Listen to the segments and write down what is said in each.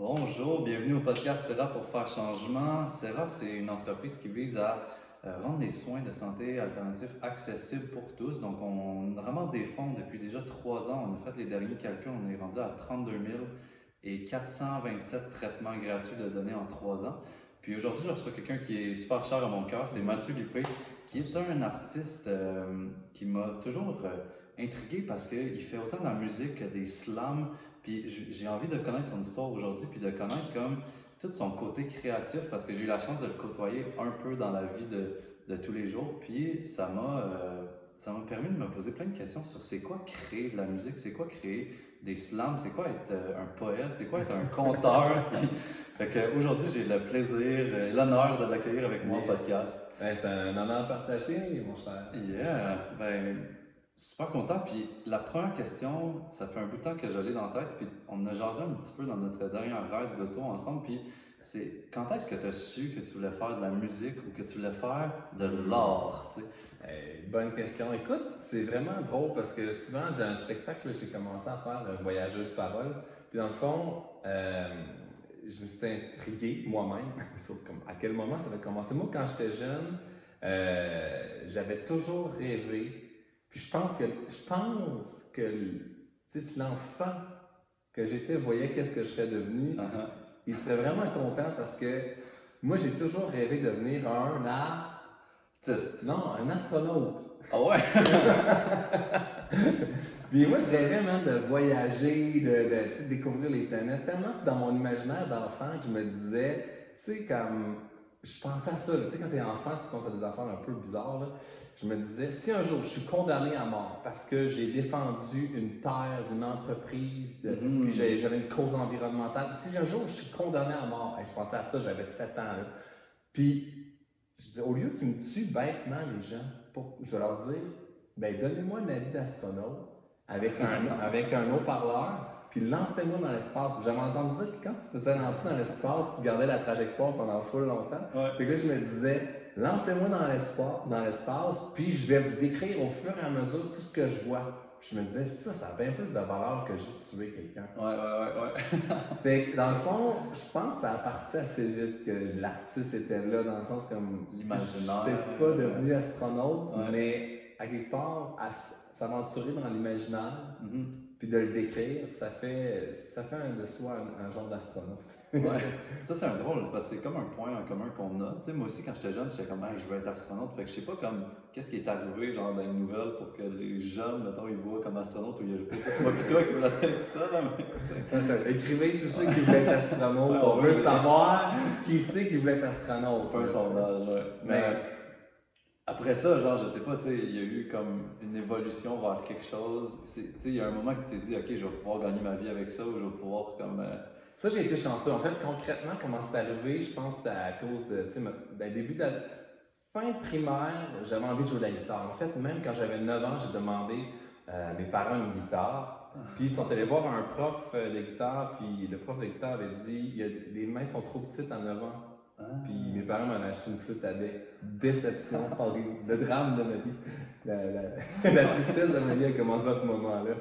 Bonjour, bienvenue au podcast Serra pour faire changement. Serra, c'est une entreprise qui vise à euh, rendre les soins de santé alternatifs accessibles pour tous. Donc, on ramasse des fonds depuis déjà trois ans. On a fait les derniers calculs, on est rendu à 32 000 et 427 traitements gratuits de données en trois ans. Puis aujourd'hui, je reçois quelqu'un qui est super cher à mon cœur, c'est Mathieu Lippé, qui est un artiste euh, qui m'a toujours euh, intrigué parce qu'il fait autant de la musique que des slams. Puis j'ai envie de connaître son histoire aujourd'hui, puis de connaître comme tout son côté créatif parce que j'ai eu la chance de le côtoyer un peu dans la vie de, de tous les jours. Puis ça m'a euh, ça m'a permis de me poser plein de questions sur c'est quoi créer de la musique, c'est quoi créer des slams, c'est quoi être euh, un poète, c'est quoi être un conteur. aujourd'hui, j'ai le plaisir et l'honneur de l'accueillir avec moi au podcast. c'est un honneur partagé, mon cher. Yeah, ben, super content. Puis la première question, ça fait un bout de temps que je l'ai dans la tête, puis on a jasé un petit peu dans notre dernière ride d'auto ensemble, puis c'est quand est-ce que tu as su que tu voulais faire de la musique ou que tu voulais faire de l'art? bonne question. Écoute, c'est vraiment drôle parce que souvent j'ai un spectacle, j'ai commencé à faire Voyageuse Parole. Puis dans le fond, euh, je me suis intrigué moi-même sur à quel moment ça va commencer. Moi, quand j'étais jeune, euh, j'avais toujours rêvé. Puis je pense que je pense que si l'enfant que j'étais voyait qu'est-ce que je serais devenu, uh-huh. il serait vraiment content parce que moi j'ai toujours rêvé de devenir un artiste. Non, un astronaute. Ah ouais? Puis moi, je rêvais même de voyager, de, de découvrir les planètes. Tellement dans mon imaginaire d'enfant que je me disais, tu sais, comme. Je pensais à ça. Tu sais, quand t'es enfant, tu penses à des affaires un peu bizarres. Là. Je me disais, si un jour je suis condamné à mort parce que j'ai défendu une terre d'une entreprise, mm-hmm. puis j'avais une cause environnementale, si un jour je suis condamné à mort, je pensais à ça, j'avais 7 ans. Là. Puis je disais, au lieu qu'ils me tuent bêtement les gens, je vais leur dire, ben donnez-moi une avis d'astronaute avec un, avec un haut-parleur, puis lancez-moi dans l'espace. J'avais entendu dire que quand tu te faisais lancer dans l'espace, tu gardais la trajectoire pendant full longtemps. Ouais. Puis là, je me disais, lancez-moi dans l'espace, dans l'espace, puis je vais vous décrire au fur et à mesure tout ce que je vois. je me disais, ça, ça a bien plus de valeur que juste tuer quelqu'un. Ouais, ouais, ouais, ouais. fait que dans le fond, je pense que ça a parti assez vite que l'artiste était là, dans le sens comme. L'imaginaire. Je n'étais pas devenu astronaute, mais à quelque part, à s'aventurer dans l'imaginaire, mm-hmm. Puis de le décrire, ça fait, ça fait de soi un genre d'astronaute ouais. Ça, c'est un drôle, parce que c'est comme un point en commun qu'on a. Tu sais, moi aussi, quand j'étais jeune, j'étais comme, je veux être astronaute. Fait que je sais pas comme, qu'est-ce qui est arrivé, genre, dans les nouvelles pour que les jeunes, mettons, ils voient comme astronaute ou il y a C'est pas plutôt qui voulait être ça, là, mais. Écrivez tous ceux qui voulaient être astronaute. on, veut savoir qui c'est qui voulait être astronaute. Un sondage, ouais. Mais. Après ça, genre, je sais pas, tu sais, il y a eu comme une évolution vers quelque chose. Tu sais, il y a un moment que tu t'es dit, OK, je vais pouvoir gagner ma vie avec ça ou je vais pouvoir comme. Euh, ça, j'ai été chanceux. En fait, concrètement, comment c'est arrivé, je pense que c'était à cause de, tu sais, ben, début de fin de primaire, j'avais envie de jouer de la guitare. En fait, même quand j'avais 9 ans, j'ai demandé euh, à mes parents une guitare. Puis ils sont allés voir un prof euh, de guitare, puis le prof de guitare avait dit les mains sont trop petites à 9 ans. Ah. Puis mes parents m'avaient acheté une flûte avec déception, le drame de ma vie. La, tristesse de ma vie a commencé à ce moment-là.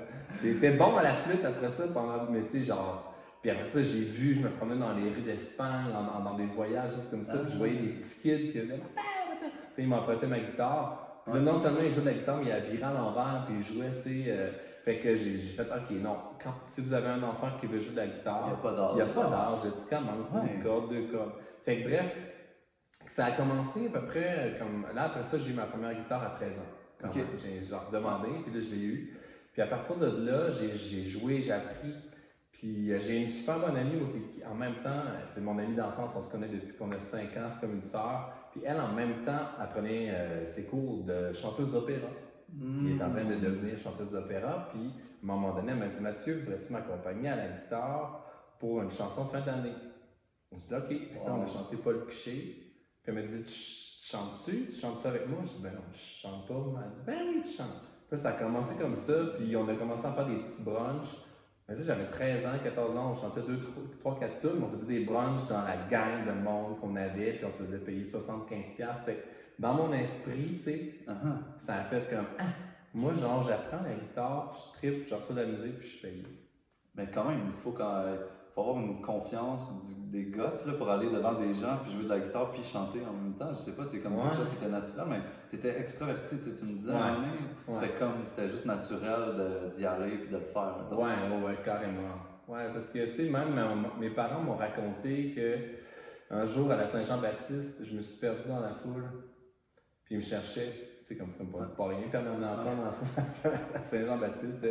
J'étais bon à la flûte après ça pendant, mais tu sais, genre, puis après ça, j'ai vu, je me promenais dans les rues d'Espagne, dans, des voyages, juste comme ça, puis je voyais des petits kids qui faisaient Puis ils m'empruntaient ma guitare. Là, non seulement ils jouaient de la guitare, mais ils viré à l'envers, puis ils jouaient, tu sais. Euh, fait que j'ai fait, OK, non, quand, si vous avez un enfant qui veut jouer de la guitare, il n'y a pas d'âge. Il n'y a pas d'âge. J'ai dit, comment, c'est une corde, deux cordes. Fait que bref, ça a commencé à peu près comme. Là, après ça, j'ai eu ma première guitare à 13 ans. Quand J'ai genre demandé, puis là, je l'ai eu. Puis à partir de là, j'ai joué, j'ai appris. Puis euh, j'ai une super bonne amie, qui, en même temps, euh, c'est mon amie d'enfance, on se connaît depuis qu'on a 5 ans, c'est comme une sœur. Puis elle, en même temps, apprenait euh, ses cours de chanteuse d'opéra. Mmh. Elle est en train de devenir chanteuse d'opéra. Puis à un moment donné, elle m'a dit Mathieu, voudrais-tu m'accompagner à la guitare pour une chanson de fin d'année On s'est dit OK. Puis on a chanté Paul Piché. Puis elle m'a dit Tu chantes-tu? Tu chantes-tu avec moi? Je dis Ben non, je chante pas. Elle m'a dit Ben oui, tu chantes. Puis ça a commencé comme ça. Puis on a commencé à faire des petits brunchs. J'avais 13 ans, 14 ans, on chantait 2, 3, 4 tunes, on faisait des brunchs dans la gang de monde qu'on avait, puis on se faisait payer 75$. Fait dans mon esprit, tu sais, uh-huh. ça a fait comme, ah, moi, genre, j'apprends la guitare, je tripe, je reçois de la musique, puis je suis payé. Mais quand même, il faut, quand, faut avoir une confiance des guts là, pour aller devant des gens, puis jouer de la guitare, puis chanter en même temps. Je sais pas, c'est comme quelque chose qui était naturel, mais tu étais extraverti, tu me disais ouais. Fait comme c'était juste naturel d'y aller puis de le faire. Ouais, ouais, ouais, carrément. Ouais, parce que, tu sais, même mes parents m'ont raconté que un jour à la Saint-Jean-Baptiste, je me suis perdu dans la foule, puis ils me cherchaient sais, comme c'est comme pas, pas rien perdre un enfant dans la Saint-Jean-Baptiste.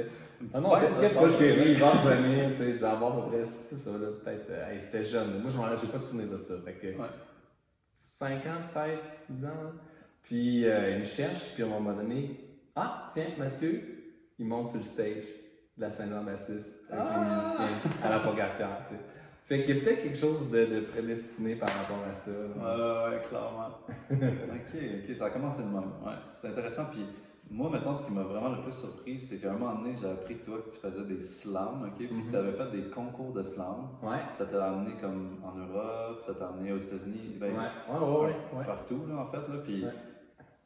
Ah non, t'inquiète pas, chérie, il va revenir, tu sais, je vais avoir à peu près, c'est ça, là, peut-être, euh, j'étais jeune. Moi, je j'ai pas de souvenir de ça. Fait que, 5 ans peut-être, 6 ans. Puis, euh, il me cherche, puis à un moment donné, ah, tiens, Mathieu, il monte sur le stage de la Saint-Jean-Baptiste avec les ah! musiciens à la Pogatière, tu sais. Fait qu'il y a peut-être quelque chose de, prédestiné par rapport à ça. Ouais, ouais, clairement. ok, ok, ça a commencé de même. Ouais, c'est intéressant. Puis moi, maintenant, ce qui m'a vraiment le plus surpris, c'est qu'à un moment donné, j'ai appris de toi que tu faisais des slams, ok? Puis que mhm. tu avais fait des concours de slam. Ouais. Ça t'a amené comme en Europe, ça t'a amené aux États-Unis, ben, ouais. Ouais, ouais, partout, là, en fait. Là. Puis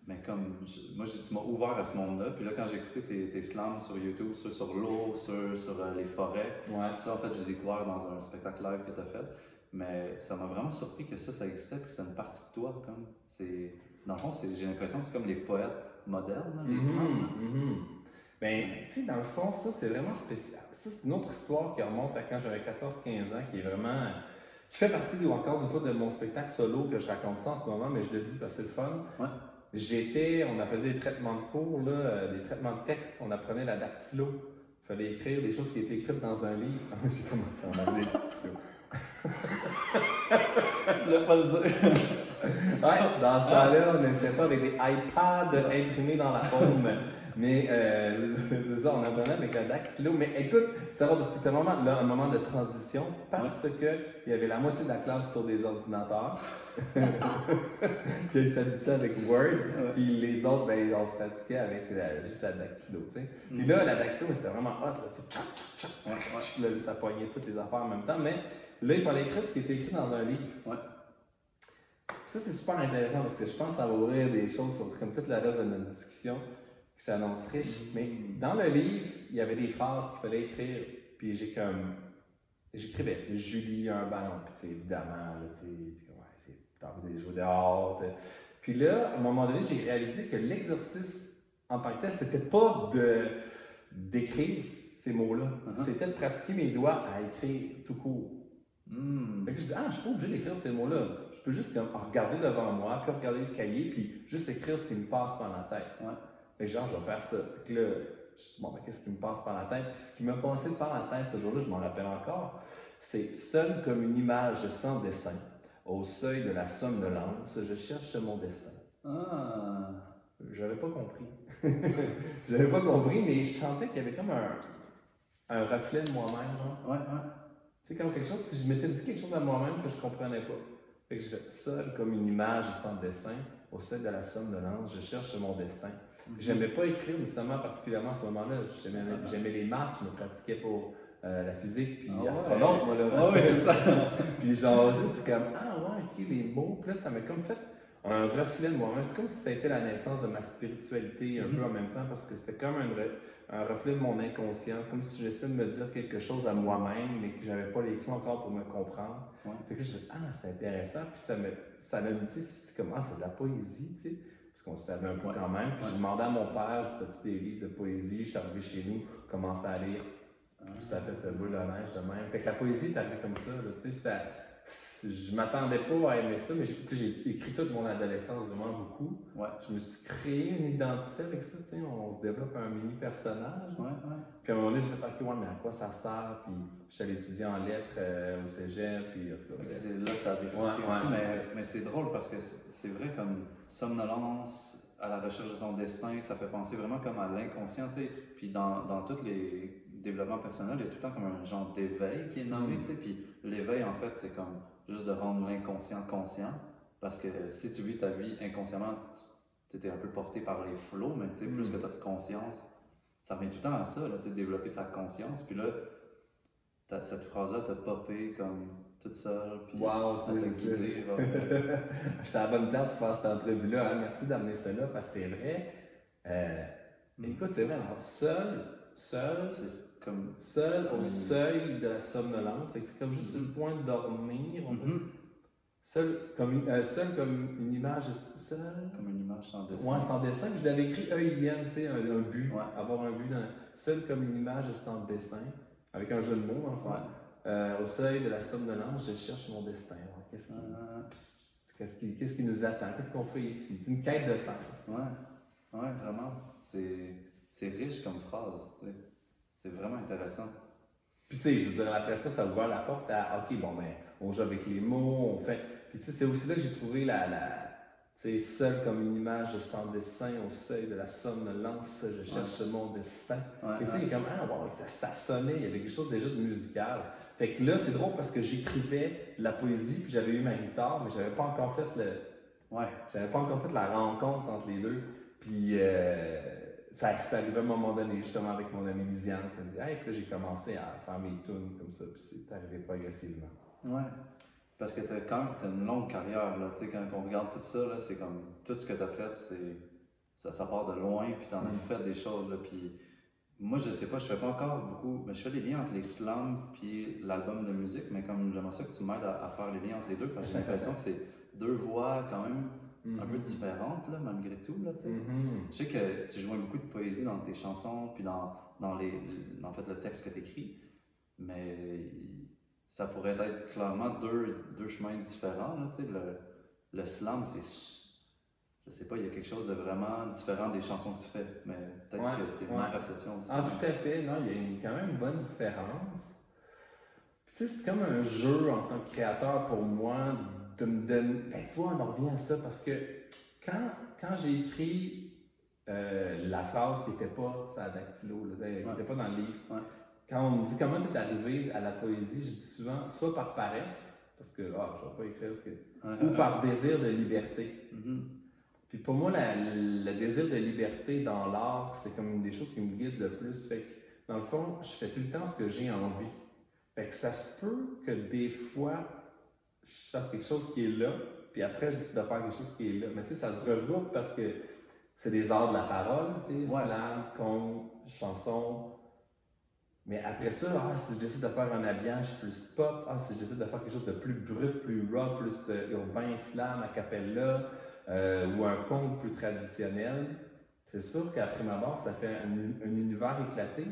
mais comme, moi, tu m'as ouvert à ce monde-là. Puis là, quand j'ai écouté tes, tes, slams sur YouTube, sur, sur l'eau, sur, sur euh, les forêts, ça, en fait, j'ai découvert dans un spectacle live que tu as fait. Mais ça m'a vraiment surpris que ça, ça existait, puis que c'était une partie de toi. Comme, c'est, dans le fond, j'ai l'impression que c'est comme les poètes modernes, les mm-hmm, slams. Mm-hmm. Ben, tu sais, dans le fond, ça, c'est vraiment spécial. Ça, c'est une autre histoire qui remonte à quand j'avais 14-15 ans, qui est vraiment. qui fait partie, encore une fois, de mon spectacle solo que je raconte ça en ce moment, mais je le dis parce que c'est le fun. Ouais. J'étais, on a fait des traitements de cours, là, euh, des traitements de texte, on apprenait la dactylo. Il fallait écrire des choses qui étaient écrites dans un livre. J'ai commencé à en avoir des dactylos. Je pas le dire. ouais, dans ce temps-là, on n'essayait pas avec des iPads imprimés dans la paume. Mais euh, c'est ça, on apprenait avec la dactylo. Mais écoute, c'était drôle parce que c'était vraiment là, un moment de transition parce qu'il y avait la moitié de la classe sur des ordinateurs. puis ils s'habituaient avec Word. Puis les autres, ben, on se pratiquait avec juste la dactylo. Puis là, la dactylo, c'était vraiment hot. Là, tu sais, là, ça poignait toutes les affaires en même temps. Mais là, il fallait écrire ce qui était écrit dans un livre. Ouais. Ça, c'est super intéressant parce que je pense que ça va ouvrir des choses sur comme toute la reste de notre discussion qui s'annonce riche. Mais dans le livre, il y avait des phrases qu'il fallait écrire. Puis j'ai comme. J'écrivais, tu sais, Julie a un ballon. Puis tu sais, évidemment, tu sais, t'as envie de jouer dehors. Puis là, à un moment donné, j'ai réalisé que l'exercice en tant que tel, c'était pas de d'écrire ces mots-là. Uh-huh. C'était de pratiquer mes doigts à écrire tout court. Mm. Fait que je dis, ah, je suis pas obligé d'écrire ces mots-là. Je peux juste comme regarder devant moi, puis regarder le cahier, puis juste écrire ce qui me passe par la tête. Ouais. Fait genre, je vais faire ça. Fait que là, je dis, bon, ben, qu'est-ce qui me passe par la tête? Puis ce qui m'a passé par la tête ce jour-là, je m'en rappelle encore, c'est seul comme une image sans dessin, au seuil de la somnolence, je cherche mon destin. Ah! J'avais pas compris. J'avais pas compris, mais je sentais qu'il y avait comme un, un reflet de moi-même, genre. Ouais, ouais. C'est comme quelque chose, si je m'étais dit quelque chose à moi-même que je comprenais pas. Fait que je fais seul comme une image sans dessin, au seuil de la somnolence, je cherche mon destin. J'aimais pas écrire nécessairement particulièrement à ce moment-là. J'aimais les maths, je me pratiquais pour euh, la physique, puis ah astronaute, moi, là. Ah oui, c'est ça. puis genre, c'est comme, ah ouais, ok, les mots. Puis là, ça m'a comme fait un reflet de moi-même. C'est comme si ça a été la naissance de ma spiritualité un peu mm-hmm. en même temps, parce que c'était comme un, un, reflet de mon inconscient, comme si j'essayais de me dire quelque chose à moi-même, mais que j'avais pas les clés encore pour me comprendre. Fait que je ah, c'est intéressant, puis ça me, ça me dit, c'est comment, ah, c'est de la poésie, tu sais qu'on savait un peu quand même. Puis j'ai demandé à mon père si c'était des livres de poésie? Je suis arrivé chez nous, commencé à lire. Puis ça a fait boule de neige de même. Fait que la poésie est arrivée comme ça. Tu sais, ça je m'attendais pas à aimer ça, mais j'ai écrit toute mon adolescence vraiment beaucoup. Ouais. Je me suis créé une identité avec ça, tu sais, on se développe un mini personnage. Ouais, ouais. Puis à un moment donné, je me suis dit, ouais, mais à quoi ça sert? Puis je suis allé étudier en lettres euh, au cégep, puis C'est là que ça a bifurqué aussi, mais, mais c'est drôle parce que c'est vrai comme somnolence à la recherche de ton destin, ça fait penser vraiment comme à l'inconscient, tu sais. Puis dans, dans tous les développements personnels, il y a tout le temps comme un genre d'éveil qui est nommé, mm. tu sais. Puis l'éveil, en fait, c'est comme juste de rendre l'inconscient conscient. Parce que si tu vis ta vie inconsciemment, tu étais un peu porté par les flots, mais tu sais, plus mm. que tu as de conscience, ça revient tout le temps à ça, là, de développer sa conscience. Puis là, cette phrase-là t'a popé comme toute seule. Puis wow, tu sais, J'étais à la bonne place pour faire cette entrevue-là. Hein. Merci d'amener ça là, parce que c'est vrai. Euh, mm. Écoute, c'est vrai, seul, seul, comme. Seul au seuil de la somnolence. c'est comme juste le point de dormir. Mm-hmm. Seul comme, une, euh, seul comme une image. Seul? Comme une image sans dessin. Ouais, sans dessin. je l'avais écrit E-I-N, tu sais, un, but. Avoir un but. Dans, seul comme une image sans dessin. Avec un jeu de mots, enfin. Euh, au seuil de la somnolence, je cherche mon destin. Qu'est-ce qui, qu'est-ce qui, qu'est-ce qui, nous attend? Qu'est-ce qu'on fait ici? C'est une quête de sens. Ouais, ouais vraiment. C'est, c'est riche comme phrase. C'est vraiment intéressant. Puis tu sais, je veux dire, après ça, ça ouvre la porte à OK, bon, ben, on joue avec les mots, on fait. Puis tu sais, c'est aussi là que j'ai trouvé la. la tu sais, seul comme une image sans dessin au seuil de la somnolence, je cherche mon destin. Et tu sais, comme, ah, wow, ça, sonnait, il y avait quelque chose déjà de musical. Fait que là, c'est drôle parce que j'écrivais de la poésie, puis j'avais eu ma guitare, mais j'avais pas encore fait le. Ouais. J'avais pas encore fait la rencontre entre les deux. Puis. Euh, ça s'est arrivé à un moment donné, justement, avec mon ami Lisiane, qui m'a dit Hey, puis là, j'ai commencé à faire mes tunes comme ça, puis c'est arrivé progressivement. Ouais. Parce que as, quand as une longue carrière, là, tu sais, quand on regarde tout ça, c'est comme tout ce que tu as fait, c'est ça, ça part de loin, puis tu en as mm. fait des choses, là, puis moi, je sais pas, je fais pas encore beaucoup, mais je fais des liens entre les slams puis l'album de musique, mais comme j'aimerais ça que tu m'aides à, à, faire les liens entre les deux, parce que j'ai l'impression que c'est deux voix quand même un peu mhm. différente, là, malgré tout. Là, mhm. Je sais que tu joues beaucoup de poésie dans tes chansons, puis dans, dans, les, en fait, le texte que tu écris, mais ça pourrait être clairement deux, deux chemins différents. Là, le, le slam, c'est. Je sais pas, il y a quelque chose de vraiment différent des chansons que tu fais, mais peut-être que c'est ma perception aussi. Ah, tout à fait. Non, il y a une, quand même une bonne différence. tu sais, c'est comme un jeu en tant que créateur pour moi de me donner. Ben, tu vois, on en revient à ça parce que quand, quand j'ai écrit euh, la phrase qui n'était pas ça dactylo, qui n'était pas dans le livre, quand on me dit comment tu es arrivé à la poésie, je dis souvent soit par paresse, parce que ah, je ne vais pas écrire ce que. ou par désir de liberté. Mm-hmm. Puis pour moi, le désir de liberté dans l'art, c'est comme une des choses qui me guide le plus. Fait que, dans le fond, je fais tout le temps ce que j'ai envie. Fait que ça se peut que des fois, je fasse quelque chose qui est là, puis après, j'essaie de faire quelque chose qui est là. Mais tu sais, ça se regroupe parce que c'est des arts de la parole, tu sais, slam, conte, chanson. Mais après ça, ah, si j'essaie de faire un habillage plus pop, ah, si j'essaie de faire quelque chose de plus brut, plus raw, plus euh, urbain, slam, a cappella, euh, ou un conte plus traditionnel, c'est sûr qu'après ma barre, ça fait un, univers éclaté.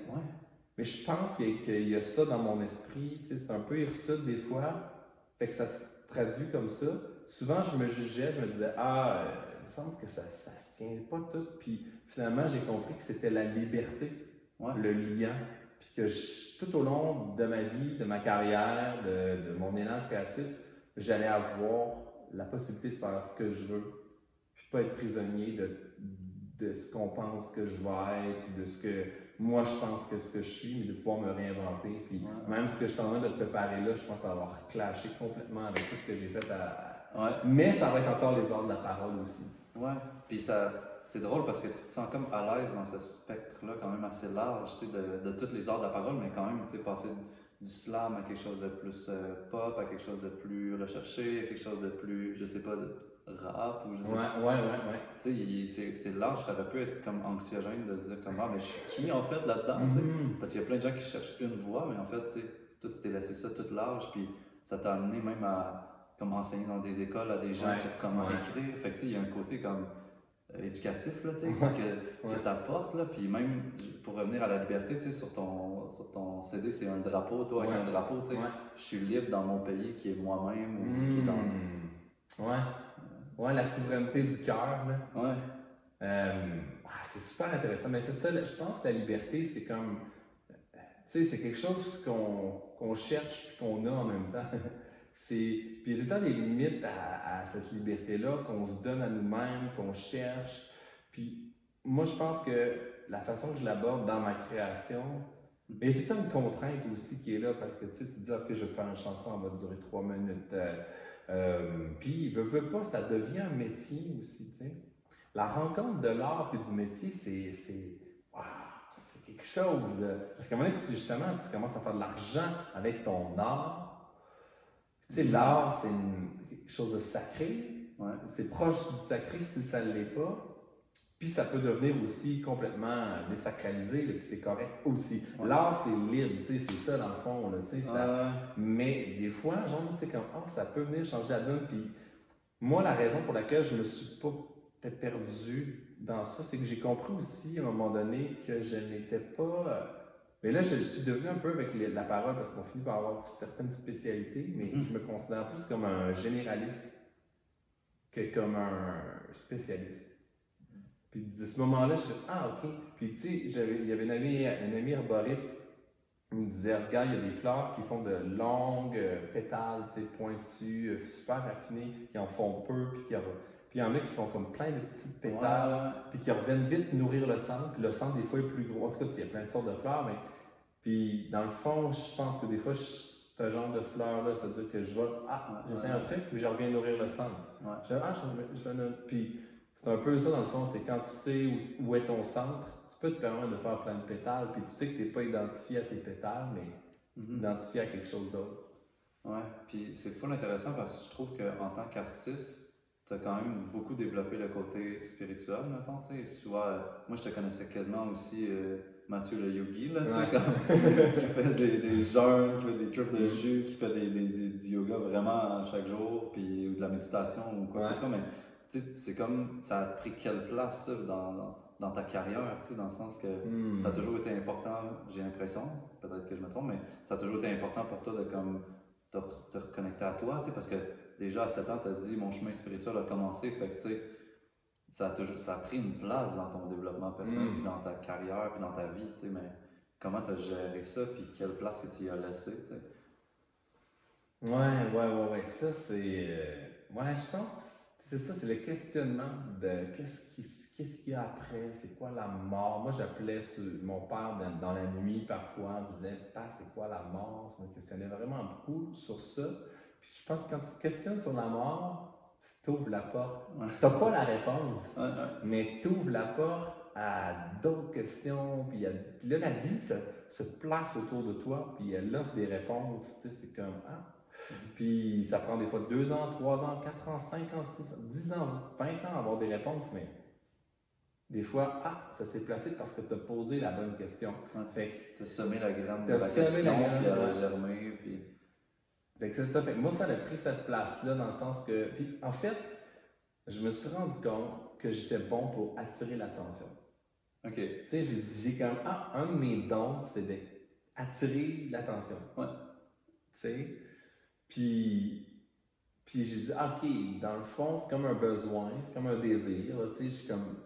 Mais je pense qu'il y, a ça dans mon esprit, tu sais, c'est un peu hirsute des fois. Fait que ça se traduit comme ça. Souvent, je me jugeais, je me disais, ah, euh, il me semble que ça ne se tient pas tout. Puis finalement, j'ai compris que c'était la liberté, le lien. Puis que tout au long de ma vie, de ma carrière, de, mon élan créatif, j'allais avoir la possibilité de faire ce que je veux. Puis pas être prisonnier de, de ce qu'on pense que je vais être, de ce que moi je pense que ce que je suis, mais de pouvoir me réinventer. Puis même ce que je suis en train de préparer là, je pense avoir clashé complètement avec tout ce que j'ai fait à. Mais ça va être encore les ordres de la parole aussi. Ouais. Puis ça. C'est drôle parce que tu te sens comme à l'aise dans ce spectre-là, quand même assez large, tu sais, de, de toutes les ordres de la parole, mais quand même, tu sais, passer du slam à quelque chose de plus euh, pop, à quelque chose de plus recherché, à quelque chose de plus, je sais pas, rap ou je sais ouais, pas. Ouais, ouais, ouais. Tu sais, c'est large, ça aurait pu être comme anxiogène de se dire comme, ah, mais je suis qui en fait là-dedans, mm-hmm. Parce qu'il y a plein de gens qui cherchent une voix, mais en fait, tu sais, toi, tu t'es laissé ça toute large, puis ça t'a amené même à comme enseigner dans des écoles à des gens sur comment écrire. Fait que, tu sais, il y a un côté comme euh, éducatif, là, tu sais, que, que t'apportes, là, puis même, pour revenir à la liberté, tu sais, sur ton, sur ton CD, c'est un drapeau, toi, avec un drapeau, tu sais, je suis libre dans mon pays qui est moi-même, ou qui est dans... Mm. Ouais. Ouais, la souveraineté du cœur. Ouais. Euh, ah, c'est super intéressant. Mais c'est ça, je pense que la liberté, c'est comme. Tu sais, c'est quelque chose qu'on cherche et qu'on a en même temps. Puis il y a tout le temps des limites à, cette liberté-là qu'on se donne à nous-mêmes, qu'on cherche. Puis moi, je pense que la façon que je l'aborde dans ma création, mais il y a tout le temps une contrainte aussi qui est là parce que tu sais, tu dis, OK, je vais faire une chanson, elle va durer trois minutes. Euh, euh, puis, veut, veut pas, ça devient un métier aussi, tu sais. La rencontre de l'art et du métier, c'est, c'est, c'est quelque chose. Parce qu'à un moment donné, justement, tu commences à faire de l'argent avec ton art. Tu sais, l'art, c'est une, quelque chose de sacré. Ouais. C'est proche du sacré si ça ne l'est pas. Puis ça peut devenir aussi complètement désacralisé, puis c'est correct aussi. L'art, c'est libre, tu sais, c'est ça dans le fond. Ça... Mais des fois, genre, tu sais, comme, oh, ça peut venir changer la donne. Puis moi, la raison pour laquelle je me suis pas perdu dans ça, c'est que j'ai compris aussi à un moment donné que je n'étais pas. Euh, mais là, je suis devenu un peu avec la parole parce qu'on finit par avoir certaines spécialités, mais mm-hmm. je me considère plus comme un généraliste que comme un spécialiste. Puis de ce moment-là, je fais Ah, OK. Puis tu sais, il y avait un ami, un ami herboriste, il me disait Regarde, il y a des fleurs qui font de longues euh, pétales, tu sais, pointues, euh, super raffinées, qui en font peu, puis qui puis il y en a qui font comme plein de petites pétales, puis qui reviennent vite nourrir le centre, puis le centre, des fois, est plus gros. En tout cas, il y a plein de sortes de fleurs, mais. Puis dans le fond, je pense que des fois, ce genre de fleurs-là, c'est-à-dire que je vais. Ah, j'essaie un truc, puis je reviens nourrir le centre. Je, ah, je, je, puis c'est un peu ça, dans le fond, c'est quand tu sais où, est ton centre, tu peux te permettre de faire plein de pétales, puis tu sais que tu n'es pas identifié à tes pétales, mais mm-hmm. identifié à quelque chose d'autre. Ouais, puis c'est fou intéressant parce que je trouve qu'en tant qu'artiste, tu as quand même beaucoup développé le côté spirituel, mettons, tu sais. Soit, moi, je te connaissais quasiment aussi, euh, Mathieu le yogi, là, tu sais, comme, qui fait des, des jeûnes, qui fait des cures de jus, qui fait des, des, du yoga vraiment chaque jour, puis, ou de la méditation ou quoi que ce soit, mais c'est comme, ça a pris quelle place dans, dans, ta carrière, dans le sens que hmm. ça a toujours été important, j'ai l'impression, peut-être que je me trompe, mais ça a toujours été important pour toi de comme, te, te reconnecter à toi, parce que déjà à 7 ans, tu as dit mon chemin spirituel a commencé, fait que ça a, ça a pris une place dans ton développement personnel, hmm. puis dans ta carrière, puis dans ta vie, mais comment tu as géré ça, puis quelle place que tu y as laissé, Ouais, ouais, ouais, ouais, ça c'est. Euh, ouais, je pense que c'est ça, c'est le questionnement de qu'est-ce qu'il y a après, c'est quoi la mort? Moi, j'appelais mon père dans, la nuit parfois, me disait, pas c'est quoi la mort? Je me questionnais vraiment beaucoup sur ça. Puis je pense que quand tu te questionnes sur la mort, tu ouvres la porte. Tu n'as pas la réponse, mais tu ouvres la porte à d'autres questions. Puis, là, la vie se, se, place autour de toi, puis elle offre des réponses. Tu sais, c'est comme, ah, puis ça prend des fois 2 ans, 3 ans, 4 ans, 5 ans, 6 ans, 10 ans, 20 ans à avoir des réponses, mais des fois, ah, ça s'est placé parce que tu as posé la bonne question. fait que tu as semé la graine de la question, la graine, puis elle a germé. Puis... Fait que c'est ça. Fait que moi, ça a pris cette place-là dans le sens que. Puis en fait, je me suis rendu compte que j'étais bon pour attirer l'attention. OK. Tu sais, j'ai dit, j'ai comme, ah, un de mes dons, c'est d'attirer l'attention. Ouais. Tu sais, puis, puis j'ai dit, OK, dans le fond, c'est comme un besoin, c'est comme un désir. Tu sais, comme.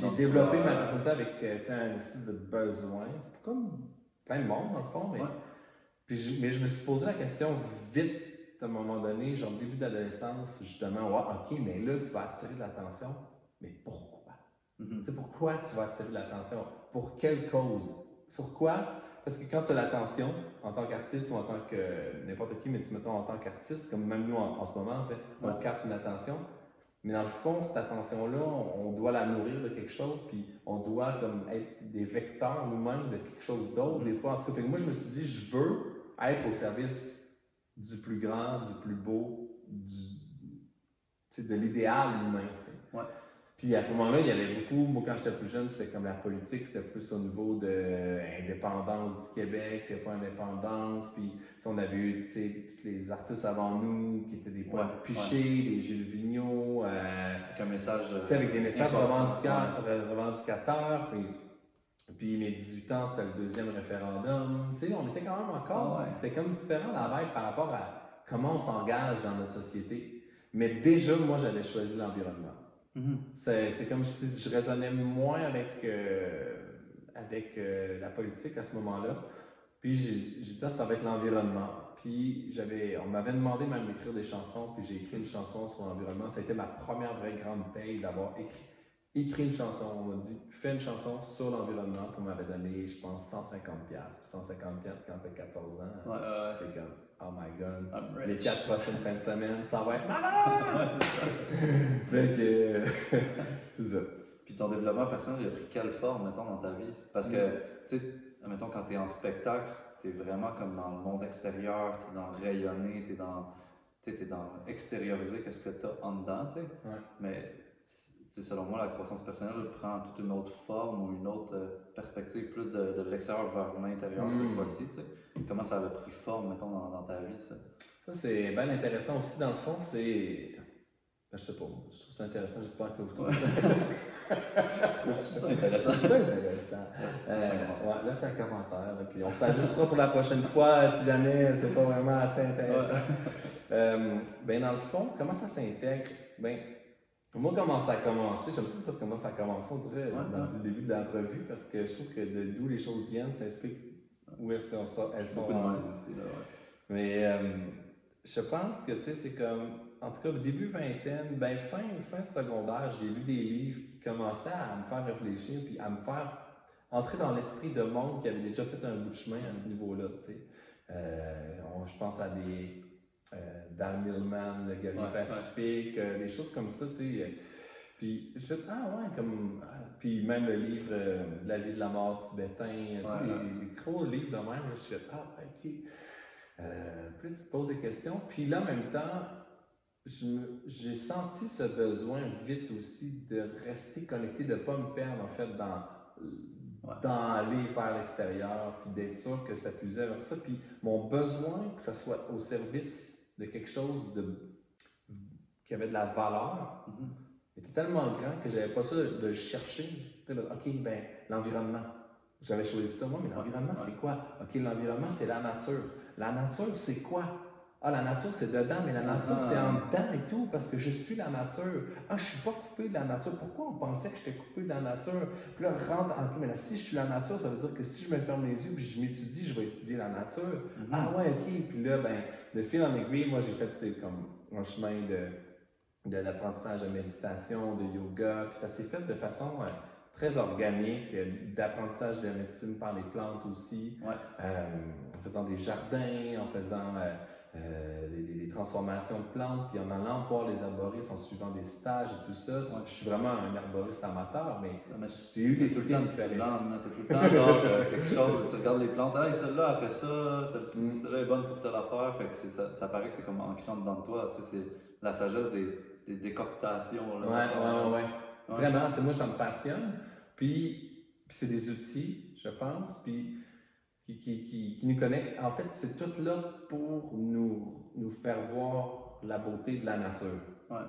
J'ai développé ma personnalité avec euh, une espèce de besoin. C'est comme plein de monde, dans le fond. Mais, puis je, mais je me suis posé la question vite à un moment donné, genre début d'adolescence, justement, ouais, OK, mais là, tu vas attirer de l'attention. Mais pourquoi? Tu sais, pourquoi tu vas attirer de l'attention? Pour quelle cause? Sur quoi? Parce que quand tu as l'attention, en tant qu'artiste ou en tant que n'importe qui, mais tu mettons en tant qu'artiste, comme même nous en, ce moment, on capte une attention. Mais dans le fond, cette attention-là, on, doit la nourrir de quelque chose, puis on doit comme être des vecteurs nous-mêmes de quelque chose d'autre, des fois. En tout cas, moi, je me suis dit, je veux être au service du plus grand, du plus beau, du, de l'idéal humain. Ouais. Puis à ce moment-là, il y avait beaucoup, moi quand j'étais plus jeune, c'était comme la politique, c'était plus au niveau de l'indépendance du Québec, pas indépendance. Puis on avait eu tous les artistes avant nous qui étaient des poètes pichés, des Gilles Vigneault. Euh, avec un message. avec des messages revendicateurs. revendicateurs puis, puis mes 18 ans, c'était le deuxième référendum. sais, on était quand même encore. Ah c'était comme différent la veille par rapport à comment on s'engage dans notre société. Mais déjà, moi, j'avais choisi l'environnement. Mhm. C'est comme si je raisonnais moins avec, euh, avec euh, la politique à ce moment-là. Puis j'ai dit, ça, ça va être l'environnement. Puis j'avais, on m'avait demandé même d'écrire des chansons, puis j'ai écrit une chanson sur l'environnement. Ça a été ma première vraie grande paye d'avoir écrit, écrit une chanson. On m'a dit, fais une chanson sur l'environnement, puis on m'avait donné, je pense, 150$. 150$ quand t'as 14 ans. Ouais, comme, oh my god, les quatre prochaines fins de semaine, ça va être c'est ça. c'est ça. Puis ton développement personnel, il a pris quelle forme, mettons, dans ta vie? Parce que, mm. tu sais, mettons, quand tu es en spectacle, tu es vraiment comme dans le monde extérieur, tu es dans rayonner, tu es dans, es dans extérioriser qu'est-ce que tu as en dedans, tu sais. Ouais. Mais selon moi, la croissance personnelle prend toute une autre forme ou une autre euh, perspective, plus de, de l'extérieur vers l'intérieur cette hmm. fois-ci. Comment ça a pris forme, mettons, dans, dans ta vie, ça? Ça, c'est bien intéressant aussi, dans le fond, c'est. Ben, je sais pas, je trouve ça intéressant, j'espère que vous trouvez ça. Trouves-tu ça intéressant? Ça intéressant. Euh, ouais, là, c'est un commentaire, puis on s'ajustera pour la prochaine fois si jamais c'est pas vraiment assez intéressant. Euh, ben, dans le fond, comment ça s'intègre? Ben, moi, comment ça a commencé, j'aime ça dire comment ça a commencé, on dirait, dans le début de l'entrevue, parce que je trouve que d'où les choses viennent, ça explique où est-ce qu'elles sont rendues? Aussi, là, Mais euh, je pense que, tu sais, c'est comme, en tout cas, début vingtaine, ben fin, fin de secondaire, j'ai lu des livres qui commençaient à me faire réfléchir, puis à me faire entrer dans l'esprit de monde qui avait déjà fait un bout de chemin à ce niveau-là, tu sais. Euh, je pense à des euh, Dan Millman, le guerrier pacifique, euh, des choses comme ça, tu sais. Puis je suis ah ouais, comme. Puis même le livre euh, La vie de la mort tibétain, tu sais, des, des, gros livres de même, je suis ah, ok. Euh, puis tu te poses des questions. Puis là, en même temps, j'ai senti ce besoin vite aussi de rester connecté, de ne pas me perdre en fait dans, dans aller vers l'extérieur, puis d'être sûr que ça puisait vers ça. Puis mon besoin que ça soit au service de quelque chose de, qui avait de la valeur mm-hmm. Était tellement grand que j'avais pas ça de, le chercher. OK, ben l'environnement. J'avais choisi ça moi, mais l'environnement, c'est quoi? OK, l'environnement, c'est la nature. La nature, c'est quoi? Ah, la nature, c'est dedans, mais la nature, c'est en ah. dedans et tout, parce que je suis la nature. Ah, je suis pas coupé de la nature. Pourquoi on pensait que j'étais coupé de la nature? Puis là, rentre en mais là, si je suis la nature, ça veut dire que si je me ferme les yeux puis je m'étudie, je vais étudier la nature. Mm-hmm. Ah ouais, ok. Puis là, ben, de fil en aiguille, moi, j'ai fait, comme un chemin de, de l'apprentissage de méditation, de yoga, puis ça s'est fait de façon euh, très organique, euh, d'apprentissage de la médecine par les plantes aussi, euh, en faisant des jardins, en faisant euh, des, transformations de plantes, puis en allant voir les arboristes, en suivant des stages et tout ça. Je suis vraiment un arboriste amateur, mais j'ai eu des tout le temps de tu tout le temps genre euh, quelque chose, tu regardes les plantes, hey, celle-là a fait ça, mm. celle-là est bonne pour telle affaire, fait que ça, ça paraît que c'est comme ancré dedans de toi, tu sais, c'est la sagesse des, des décoctations. Là, ouais, ouais, ouais, Vraiment, c'est moi, ça me passionne. Puis, puis c'est des outils, je pense, puis qui, qui, qui, nous connecte. En fait, c'est tout là pour nous, nous faire voir la beauté de la nature.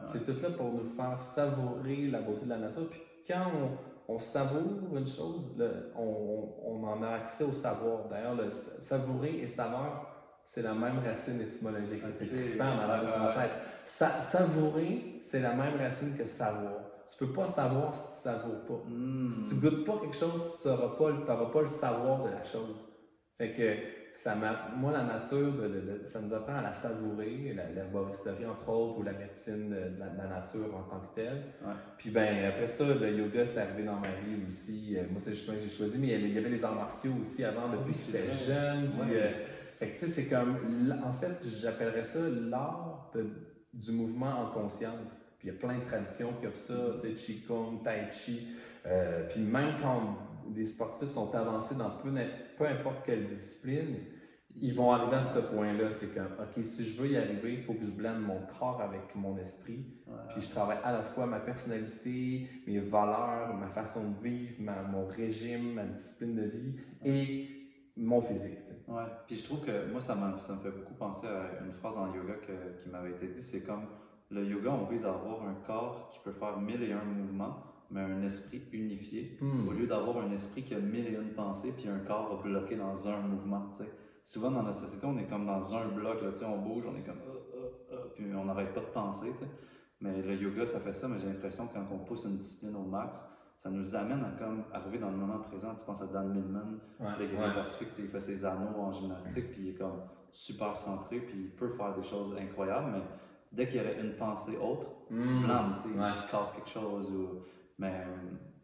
C'est tout là pour nous faire savourer la beauté de la nature. Puis quand on, on savoure une chose, on, on, en a accès au savoir. D'ailleurs, le savourer et saveur, c'est la même racine étymologique. C'est trippant dans la langue française. savourer, c'est la même racine que savoir. Tu peux pas savoir si tu savoures pas. Hmm. Si tu goûtes pas quelque chose, tu n'auras pas, pas le savoir de la chose. Fait que ça moi, la nature, de, ça nous apprend à la savourer, l'herboristerie entre autres, ou la médecine de, la, nature en tant que telle. Puis ben après ça, le yoga, c'est arrivé dans ma vie aussi. Euh, moi, c'est le chemin que j'ai choisi, mais il y avait les arts martiaux aussi avant, depuis que j'étais jeune. Puis, euh, fait que tu sais, c'est comme, en fait, j'appellerais ça l'art du mouvement en conscience. Puis il y a plein de traditions qui offrent ça, tu sais, Qigong, Tai Chi. Euh, puis même quand des sportifs sont avancés dans peu, peu importe quelle discipline, ils vont arriver à ce point-là. C'est comme, OK, si je veux y arriver, il faut que je blende mon corps avec mon esprit. Puis je travaille à la fois ma personnalité, mes valeurs, ma façon de vivre, mon régime, ma discipline de vie et mon physique. Ouais. Puis je trouve que moi, ça, ça me fait beaucoup penser à une phrase en yoga qui m'avait été dit c'est comme le yoga, on vise à avoir un corps qui peut faire mille et un mouvements mais un esprit unifié, hmm. au lieu d'avoir un esprit qui a mille et une pensées, puis un corps bloqué dans un mouvement. Souvent dans notre société, on est comme dans un bloc, là, on bouge, on est comme euh, euh, euh, puis on n'arrête pas de penser. Mais le yoga, ça fait ça, mais j'ai l'impression que quand on pousse une discipline au max, ça nous amène à comme arriver dans le moment présent. Tu penses à Dan Millman, le guerrier pacifique, il fait ses anneaux en gymnastique, puis il est comme super centré, puis il peut faire des choses incroyables, mais dès qu'il y aurait une pensée autre, mmh. flamme, il se casse quelque chose ou mais euh,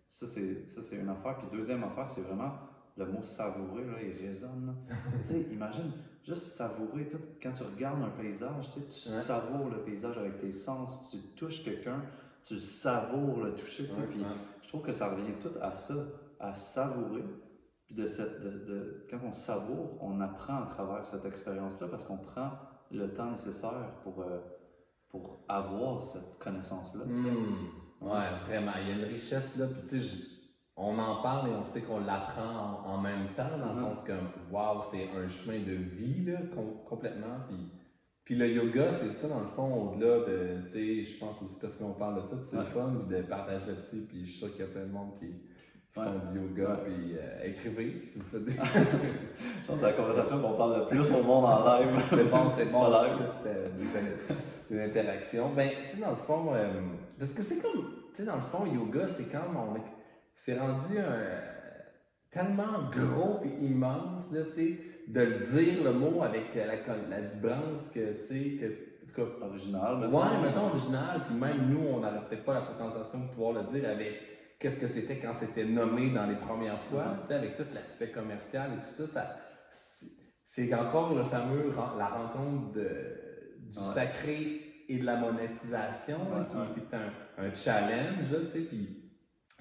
ça, c'est une affaire. Puis deuxième affaire, c'est vraiment le mot savourer, là, il résonne. tu sais, imagine, juste savourer, quand tu regardes un paysage, tu savoures le paysage avec tes sens, tu touches quelqu'un, tu savoures le toucher, puis je trouve que ça revient tout à ça, à savourer. Puis de cette, de, quand on savoure, on apprend à travers cette expérience-là parce qu'on prend le temps nécessaire pour, euh, pour avoir cette connaissance-là. Hmm. Ouais, vraiment. Il y a une richesse là. Puis tu sais, on en parle et on sait qu'on l'apprend en, même temps, dans le mm-hmm. sens que, waouh, c'est un chemin de vie là, complètement. Puis, puis le yoga, c'est ça, dans le fond, au-delà de, tu sais, je pense aussi parce qu'on parle de ça, puis c'est le fun, de partager là-dessus. Puis je suis sûr qu'il y a plein de monde qui font du yoga, puis euh, écrivez si vous faites du Je pense que c'est la conversation qu'on parle le plus au monde en live. c'est bon, c'est bon, euh, des, interactions. Ben, tu sais, dans le fond, euh, parce que c'est comme, tu sais, dans le fond, yoga, c'est comme, on c'est rendu tellement gros et immense, là, tu sais, de le dire, le mot, avec la, la vibrance que, tu sais, que original, mettons. Ouais, mettons original, puis même nous, on n'aurait peut-être pas la prétention de pouvoir le dire avec qu'est-ce que c'était quand c'était nommé dans les premières fois, tu sais, avec tout l'aspect commercial et tout ça, ça c'est encore le fameux, la rencontre de, du sacré et de la monétisation, qui était un, un challenge, tu sais, puis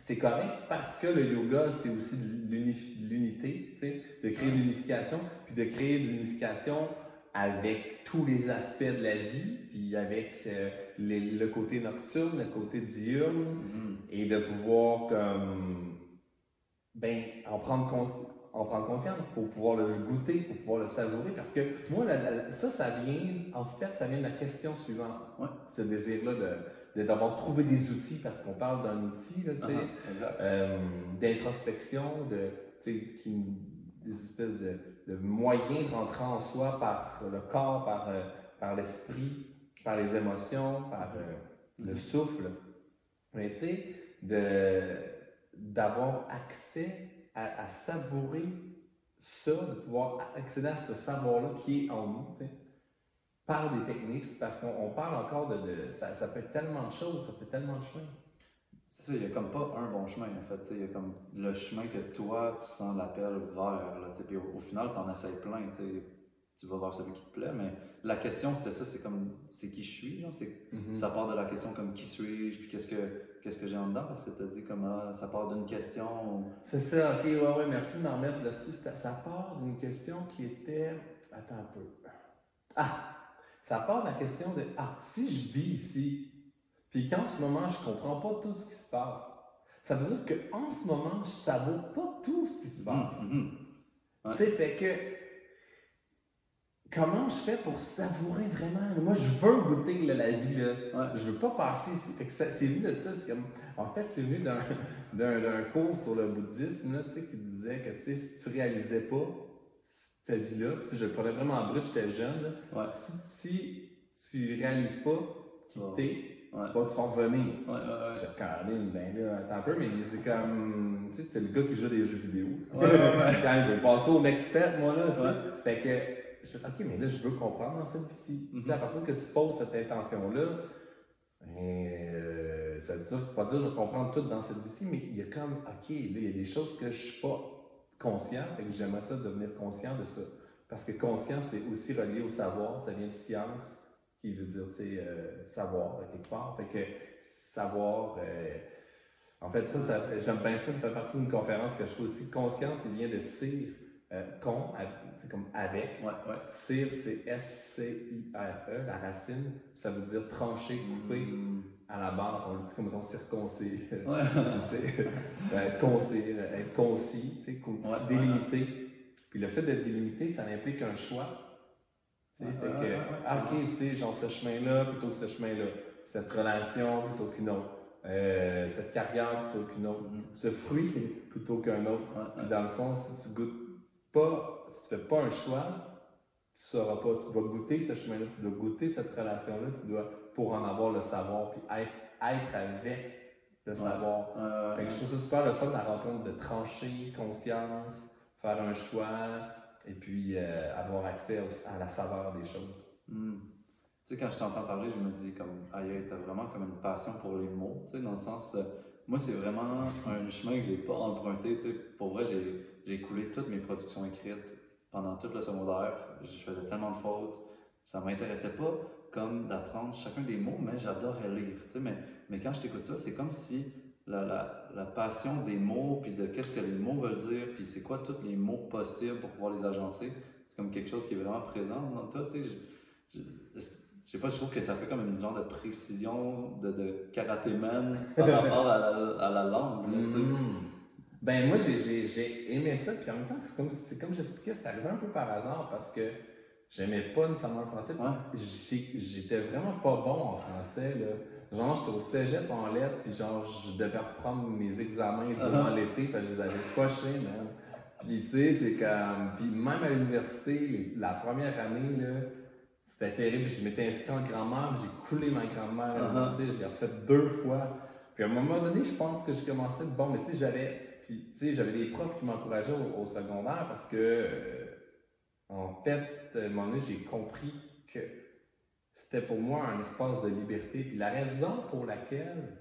c'est correct parce que le yoga, c'est aussi l'unité, de créer l'unification, puis de créer l'unification avec tous les aspects de la vie, puis avec euh, le côté nocturne, le côté diurne, mm-hmm. et de pouvoir comme, ben, en prendre, en prendre conscience pour pouvoir le goûter, pour pouvoir le savourer. Parce que moi, ça, ça vient, en fait, ça vient de la question suivante. Ce désir-là de, d'avoir trouvé des outils, parce qu'on parle d'un outil, là, uh-huh, euh, d'introspection, de, qui, des espèces de de moyens de rentrer en soi par le corps, par, euh, par l'esprit, par les émotions, par euh, le souffle. Mais tu sais, d'avoir accès à, savourer ça, de pouvoir accéder à ce savoir-là qui est en nous, tu sais, par des techniques, parce qu'on parle encore de, de ça, ça, peut être tellement de choses, ça peut être tellement de chemins. C'est ça, il n'y a comme pas un bon chemin, en fait. Il y a comme le chemin que toi, tu sens l'appel vers. Là, puis au, final, tu en essayes plein. Tu vas voir celui qui te plaît, mais la question, c'était ça, c'est comme, c'est qui je suis, genre, c'est, mm-hmm. ça part de la question comme qui suis-je, puis qu'est-ce que, qu'est-ce que j'ai en dedans, parce que tu as dit comme, ah, ça part d'une question. C'est ça, ok, ouais, ouais, merci de m'en mettre là-dessus. Ça part d'une question qui était, attends un peu. Ah, ça part de la question de, ah, si je vis ici, puis qu'en ce moment, je comprends pas tout ce qui se passe. Ça veut dire qu'en ce moment, je savoure pas tout ce qui se passe. Mm, mm. Tu sais, fait que comment je fais pour savourer vraiment? Moi, je veux goûter la vie. Là. Je veux pas passer ici. Fait que c'est venu de ça. Comme, en fait, c'est venu d'un cours sur le bouddhisme là, qui disait que si tu réalisais pas cette vie-là, si je le prenais vraiment brut, j'étais jeune, si, si tu réalises pas qui t'es, Ouais. Pas de son revenir. Ouais, ouais, J'ai Caroline, ben là, attends un peu, mais c'est comme. Tu sais, c'est le gars qui joue des jeux vidéo. Ouais, ouais, Tiens, je vais passer au next step, moi, là, tu sais. Fait que, je fais, OK, mais là, je veux comprendre dans cette vie-ci. Mm -hmm. À partir que tu poses cette intention-là, euh, ça veut dire, pas dire je vais comprendre tout dans cette vie-ci, mais il y a comme, OK, là, il y a des choses que je suis pas conscient, et que j'aimerais ça devenir conscient de ça. Parce que conscience, c'est aussi relié au savoir, ça vient de science qui veut dire, euh, savoir quelque part. Fait que savoir, euh, en fait, ça, ça j'aime bien ça, ça fait partie d'une conférence que je trouve aussi. Conscience, il vient de cire, euh, con, c'est comme avec. Ouais, ouais. Cire, c'est S-C-I-R-E, la racine, ça veut dire trancher, couper. Mm. À la base, on le dit comme ton circoncis, ouais. tu sais, concire, être concis, tu sais, délimité. Puis le fait d'être délimité, ça implique un choix fait que, ah, ok, tu sais, genre ce chemin-là plutôt que ce chemin-là, cette relation plutôt qu'une autre, euh, cette carrière plutôt qu'une autre, mm-hmm. ce fruit plutôt qu'un autre. Puis dans le fond, si tu goûtes pas, si tu fais pas un choix, tu sauras pas. Tu dois goûter ce chemin-là, tu dois goûter cette relation-là, tu dois, pour en avoir le savoir, puis être, être avec le savoir. Fait que je trouve ça super le fun, la rencontre de trancher, conscience, faire un choix, et puis euh, avoir accès à la saveur des choses. Hmm. Tu sais, quand je t'entends parler, je me dis comme, aïe, t'as vraiment comme une passion pour les mots, tu sais, dans le sens, euh, moi, c'est vraiment un chemin que j'ai pas emprunté, tu sais, pour vrai, j'ai coulé toutes mes productions écrites pendant tout le secondaire, je faisais tellement de fautes, ça m'intéressait pas comme d'apprendre chacun des mots, mais j'adorais lire, mais, mais quand je t'écoute toi, c'est comme si la, passion des mots, puis de qu'est-ce que les mots veulent dire, puis c'est quoi tous les mots possibles pour pouvoir les agencer. C'est comme quelque chose qui est vraiment présent dans toi. Tu sais, sais pas, je trouve que ça fait comme une genre de précision de, de karatéman par rapport à la, langue. Mm. Ben moi, j'ai aimé ça, puis en même temps, c'est comme, comme j'expliquais, c'est arrivé un peu par hasard parce que j'aimais pas nécessairement le français. J'étais vraiment pas bon en français. Là. Genre, j'étais au cégep en lettres, puis genre, je devais reprendre mes examens durant uh-huh. l'été, parce que je les avais pochés, man. Puis tu sais, c'est comme. Puis même à l'université, la première année, là, c'était terrible. Je m'étais inscrit en grand-mère, j'ai coulé ma grand-mère à uh-huh. l'université, je l'ai refait deux fois. Puis à un moment donné, je pense que j'ai commencé à être bon, mais tu sais, j'avais. Puis, tu sais, j'avais des profs qui m'encourageaient au, secondaire parce que, euh, en fait, à un moment donné, j'ai compris que c'était pour moi un espace de liberté. Puis la raison pour laquelle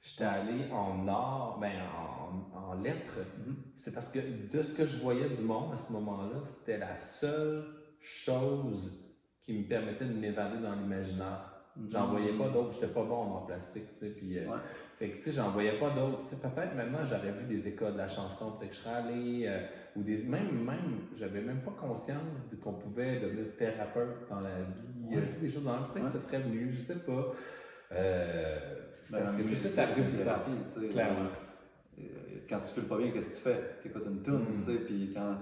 j'étais allé en art, ben, en, en lettres, mm-hmm. c'est parce que de ce que je voyais du monde à ce moment-là, c'était la seule chose qui me permettait de m'évader dans l'imaginaire. J'en voyais pas d'autres, j'étais pas bon en plastique, tu sais, puis... Euh, fait que, tu sais, j'en voyais pas d'autres. Tu sais, peut-être maintenant, j'aurais vu des écoles de la chanson, peut-être que je serais allé... Euh, ou des... Même, même, j'avais même pas conscience qu'on pouvait devenir thérapeute dans la vie. Euh, tu sais, des choses dans le Peut-être que ça serait venu, je sais pas. Euh, ben, parce que tout ça, ça thérapie, tu sais. Clairement. Quand tu fais pas bien, qu'est-ce que tu fais? Tu écoutes une tune, mm. tu sais, puis quand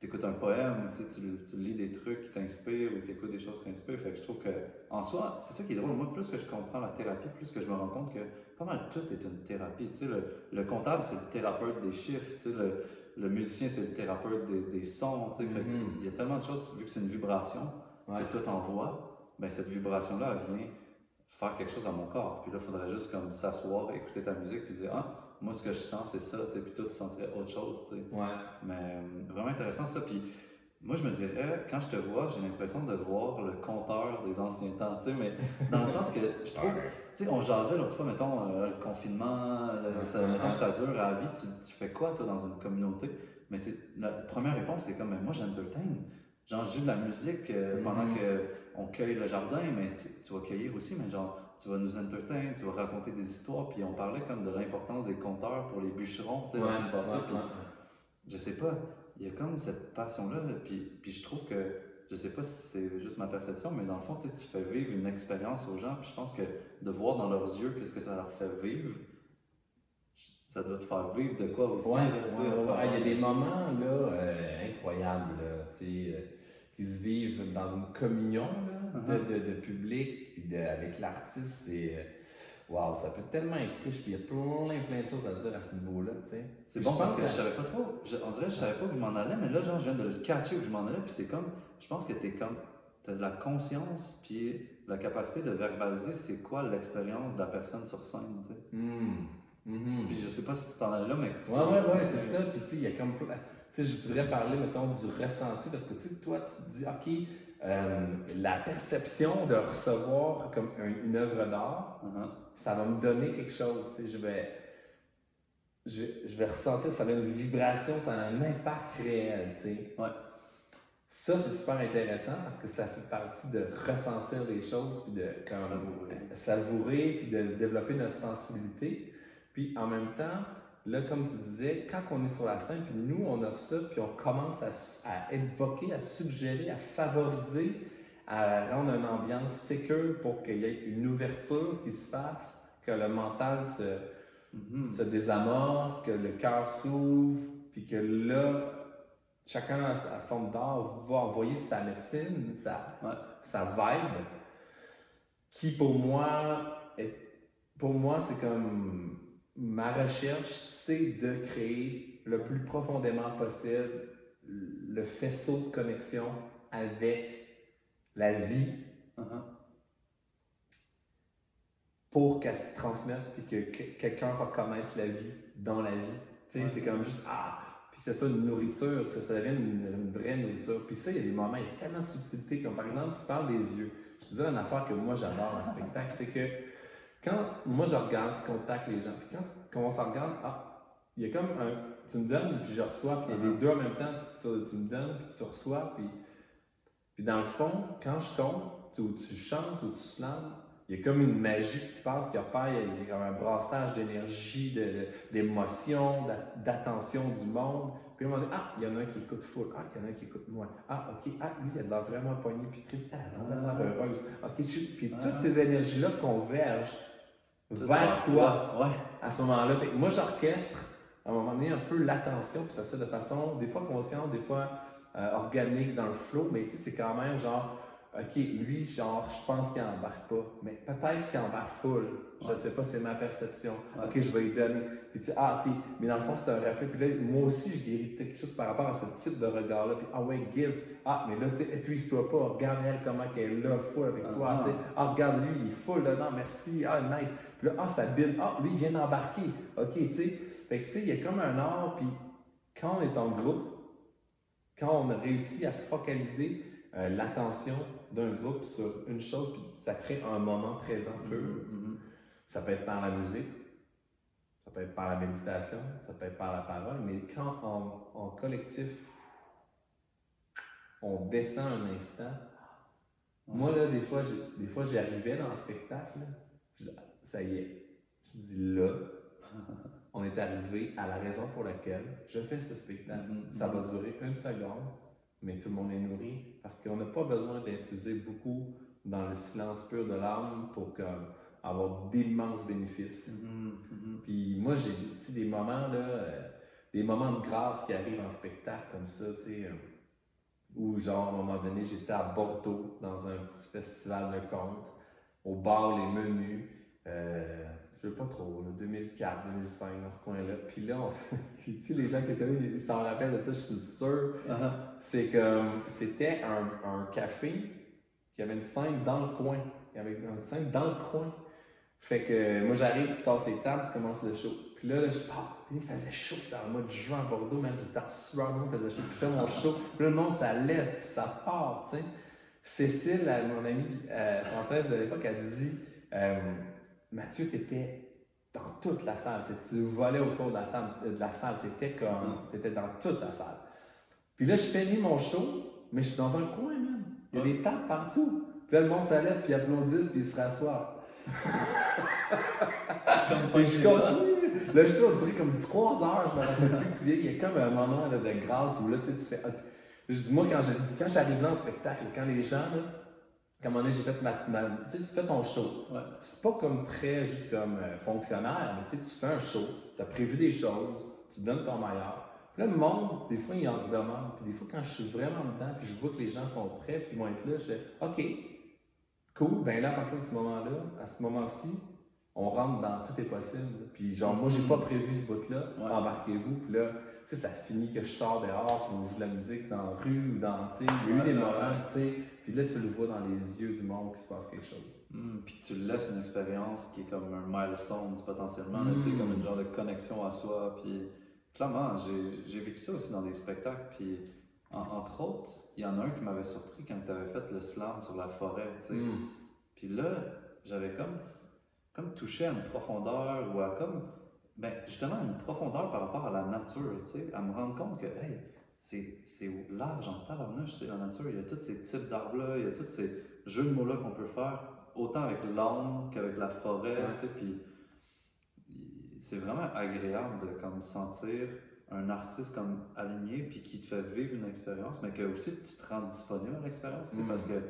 tu écoutes un poème, tu, tu, lis des trucs qui t'inspirent ou tu écoutes des choses qui t'inspirent. Fait que je trouve que, en soi, c'est ça qui est drôle. Moi, plus que je comprends la thérapie, plus que je me rends compte que pas mal tout est une thérapie. Tu sais, le, le comptable, c'est le thérapeute des chiffres. Tu sais, le, le musicien, c'est le thérapeute des, des sons. Tu sais, mm-hmm. Il y a tellement de choses, vu que c'est une vibration que toi t'envoies, ben cette vibration-là, elle vient faire quelque chose à mon corps. Puis là, il faudrait juste comme s'asseoir, écouter ta musique, puis dire Ah, moi, ce que je sens, c'est ça, puis toi, tu sentirais autre chose. Ouais. Mais euh, vraiment intéressant ça. Puis moi, je me dirais, quand je te vois, j'ai l'impression de voir le compteur des anciens temps, tu sais, mais dans le sens que je trouve, tu sais, on jasait l'autre fois, mettons, euh, le confinement, ça, mettons que ça dure à la vie, tu, fais quoi, toi, dans une communauté? Mais la première réponse, c'est comme, mais moi, j'entertain. Genre, je joue de la musique euh, pendant mm-hmm. qu'on cueille le jardin, mais tu, vas cueillir aussi, mais genre, tu vas nous entertain, tu vas raconter des histoires, puis on parlait comme de l'importance des compteurs pour les bûcherons, tu sais, ouais, puis je sais pas, il y a comme cette passion-là, puis, puis je trouve que, je sais pas si c'est juste ma perception, mais dans le fond, tu fais vivre une expérience aux gens, puis je pense que de voir dans leurs yeux qu'est-ce que ça leur fait vivre, ça doit te faire vivre de quoi aussi. Ouais, il y a des moments là, euh, incroyables, là, euh, qui se vivent dans une communion là, de, uh-huh. de, de, public, puis avec l'artiste, c'est euh, Wow, ça peut tellement être riche, puis il y a plein, plein de choses à dire à ce niveau-là, tu sais. C'est bon parce que, je savais pas trop, on dirait que je savais pas que je m'en allais, mais là, genre, je viens de le catcher où je m'en allais, puis c'est comme, je pense que t'es comme, t'as de la conscience, puis la capacité de verbaliser c'est quoi l'expérience de la personne sur scène, tu sais. Mm. Puis je sais pas si tu t'en allais là, mais. Ouais, ouais, ouais, c'est ça, puis tu sais, il y a comme Tu sais, je voudrais parler, mettons, du ressenti, parce que tu sais, toi, tu te dis, OK, euh, la perception de recevoir comme une œuvre d'art, uh-huh. ça va me donner quelque chose. Je vais, je, je, vais ressentir, ça a une vibration, ça a un impact réel. Ouais. Ça, c'est super intéressant parce que ça fait partie de ressentir les choses, puis de savourer. savourer, puis de développer notre sensibilité. Puis en même temps, Là, comme tu disais, quand on est sur la scène, puis nous, on offre ça, puis on commence à, évoquer, à suggérer, à favoriser, à rendre une ambiance sécure pour qu'il y ait une ouverture qui se fasse, que le mental se, mm-hmm. se désamorce, que le cœur s'ouvre, puis que là, chacun à sa forme d'art va envoyer sa médecine, sa, sa vibe, qui pour moi, est, pour moi, c'est comme ma recherche, c'est de créer le plus profondément possible le faisceau de connexion avec la vie uh-huh. pour qu'elle se transmette et que, quelqu'un reconnaisse la vie dans la vie. Tu sais, c'est comme juste, ah, puis que ce soit une nourriture, que ça devienne une, vraie nourriture. Puis ça, il y a des moments, il y a tellement de subtilité, comme par exemple, tu parles des yeux. Je te dire une affaire que moi j'adore en spectacle, c'est que quand moi je regarde, tu contactes les gens, puis quand, on s'en regarde, ah, il y a comme un. Tu me donnes, puis je reçois, puis il y a les uh-huh. deux en même temps, tu, tu, me donnes, puis tu reçois, puis. Puis dans le fond, quand je compte, ou tu chantes, ou tu slams, il y a comme une magie qui se passe, qui opère, il y a comme un brassage d'énergie, d'émotion, d'attention du monde. Puis moment donné, ah, il y en a un qui écoute full. Ah, il y en a un qui écoute moins. Ah, ok. Ah, lui, il a de l'air vraiment pogné puis triste. Ah, elle a l'air heureuse. Ok, puis toutes ces énergies-là convergent vers toi. Ouais. À ce moment-là. Fait que moi, j'orchestre à un moment donné un peu l'attention, puis ça se fait de façon des fois consciente, des fois euh, organique dans le flow, mais tu sais, c'est quand même genre OK, lui, genre, je pense qu'il embarque pas, mais peut-être qu'il embarque full. Je sais pas, c'est ma perception. OK, je vais lui donner. Puis tu sais, ah, OK, mais dans le fond, c'est un reflet. Puis là, moi aussi, je guéris quelque chose par rapport à ce type de regard-là. Puis, ah ouais, give. Ah, mais là, tu sais, épuise-toi pas. Regarde elle, comment qu'elle est là, full avec toi. Tu sais, ah, regarde lui, il est full dedans, merci. Ah, nice. Puis là, ah, ça bille. Ah, lui, il vient d'embarquer. OK, tu sais. Fait que, tu sais, il y a comme un art. Puis quand on est en groupe, quand on a réussi à focaliser euh, l'attention d'un groupe sur une chose, puis ça crée un moment présent. Mm-hmm, mm-hmm. Ça peut être par la musique, ça peut être par la méditation, ça peut être par la parole, mais quand en, collectif, on descend un instant, moi là, des fois, des fois j'arrivais dans le spectacle, ça y est, je dis là, on est arrivé à la raison pour laquelle je fais ce spectacle. Mm-hmm, ça va durer une seconde, mais tout le monde est nourri parce qu'on n'a pas besoin d'infuser beaucoup dans le silence pur de l'âme pour avoir d'immenses bénéfices. Mm-hmm, mm-hmm. Puis moi, j'ai des moments, là, euh, des moments de grâce qui arrivent en spectacle comme ça, tu sais, euh, où genre, à un moment donné, j'étais à Bordeaux dans un petit festival de contes, au bar Les Menus. Euh, je veux pas trop, 2004, 2005, dans ce coin-là. Puis là, puis tu sais, les gens qui étaient là, ils s'en rappellent de ça, je suis sûr. Uh-huh. C'est que c'était un, un, café qui avait une scène dans le coin. Il y avait une scène dans le coin. Fait que moi, j'arrive, tu tasses les tables, tu commences le show. Puis là, là je pars. Puis il faisait chaud, c'était en mois de juin à Bordeaux, même j'étais en sueur, monde faisait chaud. Puis je fais mon show. Puis là, le monde, ça lève, puis ça part, tu sais. Cécile, mon amie euh, française de l'époque, a dit euh, Mathieu, tu étais dans toute la salle. Tu volais autour de la, table, de la salle. Tu étais, comme, mm. étais dans toute la salle. Puis là, je finis mon show, mais je suis dans un coin, même. Il y a des tables partout. Puis là, le monde s'allait, puis applaudissent, puis ils se rassoient. puis je continue. Là, je suis, on dirait comme trois heures, je me rappelle plus. Puis il y a comme un moment là, de grâce où là, tu sais, tu fais. Je dis, moi, quand j'arrive là en spectacle, quand les gens, là, comme un j'ai fait ma, tu sais, tu fais ton show. C'est pas comme très juste comme euh, fonctionnaire, mais tu sais, tu fais un show, tu as prévu des choses, tu donnes ton meilleur. Puis là, le monde, des fois, il en demande. Puis des fois, quand je suis vraiment dedans, puis je vois que les gens sont prêts, puis ils vont être là, je fais OK, cool, ben là, à partir de ce moment-là, à ce moment-ci, on rentre dans tout est possible. Puis genre, moi, j'ai pas prévu ce bout-là, embarquez-vous. Puis là, tu sais, ça finit que je sors dehors, on joue de la musique dans la rue ou dans, tu sais, il y a eu des moments, tu sais, puis là, tu le vois dans les yeux du monde qu'il se passe quelque chose. Hmm, puis tu laisses une expérience qui est comme un milestone potentiellement, tu sais, comme une genre de connexion à soi. Puis clairement, j'ai vécu ça aussi dans des spectacles. Puis entre autres, il y en a un qui m'avait surpris quand tu avais fait le slam sur la forêt, tu sais. Hmm. Puis là, j'avais comme comme toucher à une profondeur ou à comme, ben, justement, une profondeur par rapport à la nature, tu sais, à me rendre compte que, hey, c'est large en tabarnouche, c'est la nature. Il y a tous ces types d'arbres-là, il y a tous ces jeux de mots-là qu'on peut faire, autant avec l'homme qu'avec la forêt, tu sais, puis c'est vraiment agréable de comme sentir un artiste comme aligné, puis qui te fait vivre une expérience, mais que aussi tu te rends disponible à l'expérience, mm. parce que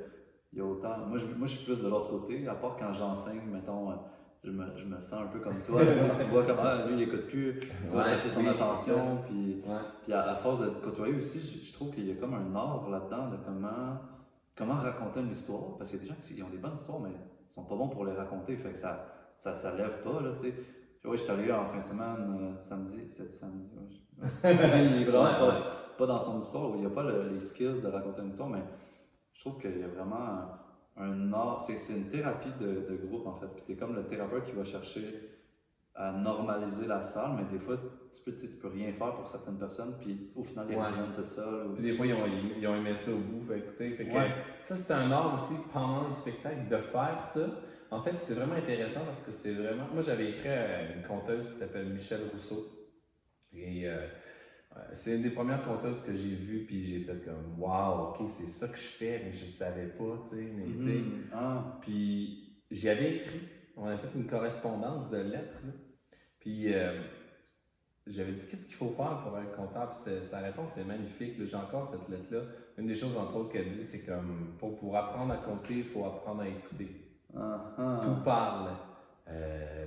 il y a autant... Moi je, moi, je suis plus de l'autre côté, à part quand j'enseigne, mettons je me, je me, sens un peu comme toi. tu, vois comment lui, il écoute plus, tu vas chercher son attention. Puis, puis à, force de te côtoyer aussi, je, trouve qu'il y a comme un art là-dedans de comment, comment raconter une histoire. Parce qu'il y a des gens qui ont des bonnes histoires, mais ils sont pas bons pour les raconter. Fait que ça ça, ça lève pas. Là, tu sais. Oui, je suis arrivé en fin de semaine, euh, samedi, c'était samedi? il est vraiment pas, dans son histoire, il n'y a pas les skills de raconter une histoire, mais je trouve qu'il y a vraiment un art, c'est une thérapie de, de, groupe en fait. Puis tu es comme le thérapeute qui va chercher à normaliser la salle, mais des fois, tu peux, tu peux rien faire pour certaines personnes, puis au final, ils reviennent tout seuls. Puis des fois, ils ont, ils ont, aimé ça au bout. Fait, fait que, ça, c'est un art aussi pendant le spectacle de faire ça. En fait, c'est vraiment intéressant parce que c'est vraiment. Moi, j'avais écrit une conteuse qui s'appelle Michel Rousseau. Et euh, c'est une des premières conteuses que j'ai vues, puis j'ai fait comme, waouh, ok, c'est ça que je fais, mais je savais pas, tu sais, mais tu sais. Mm-hmm. Ah. Puis j'avais écrit, on a fait une correspondance de lettres, puis euh, j'avais dit qu'est-ce qu'il faut faire pour être comptable? sa réponse est magnifique. J'ai encore cette lettre-là. Une des choses, entre autres, qu'elle dit, c'est comme pour, pour apprendre à compter, il faut apprendre à écouter. Uh-huh. Tout parle. Euh,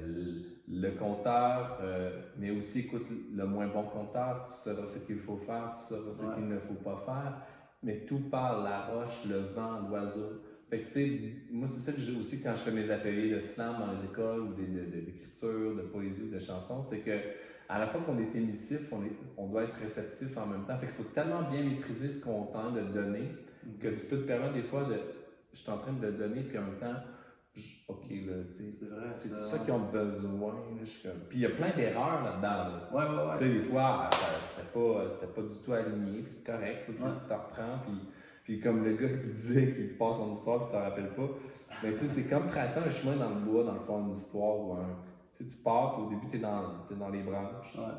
le compteur, euh, mais aussi écoute le moins bon compteur, tu sauras ce qu'il faut faire, tu sauras ce qu'il ne faut pas faire. Mais tout parle, la roche, le vent, l'oiseau. Fait que, tu sais, moi, c'est ça que j'ai aussi quand je fais mes ateliers de slam dans les écoles ou d'écriture, de, de, poésie ou de chansons, c'est que à la fois qu'on est émissif, on, est, on doit être réceptif en même temps. Fait qu'il faut tellement bien maîtriser ce qu'on tente de donner que tu peux te permettre des fois de. Je suis en train de donner, puis en même temps, OK, là, c'est vrai. C'est ça qu'ils ont besoin. Puis il y a plein d'erreurs là-dedans. Ouais, ouais, ouais. Tu sais, des fois, ah, c'était pas, pas du tout aligné, puis c'est correct. Tu te reprends, puis, puis comme le gars qui disait qu'il passe en histoire, puis tu t'en rappelles pas. Mais tu sais, c'est comme tracer un chemin dans le bois, dans le fond d'une histoire ou un tu pars, puis au début, tu es, es, dans les branches. Ouais.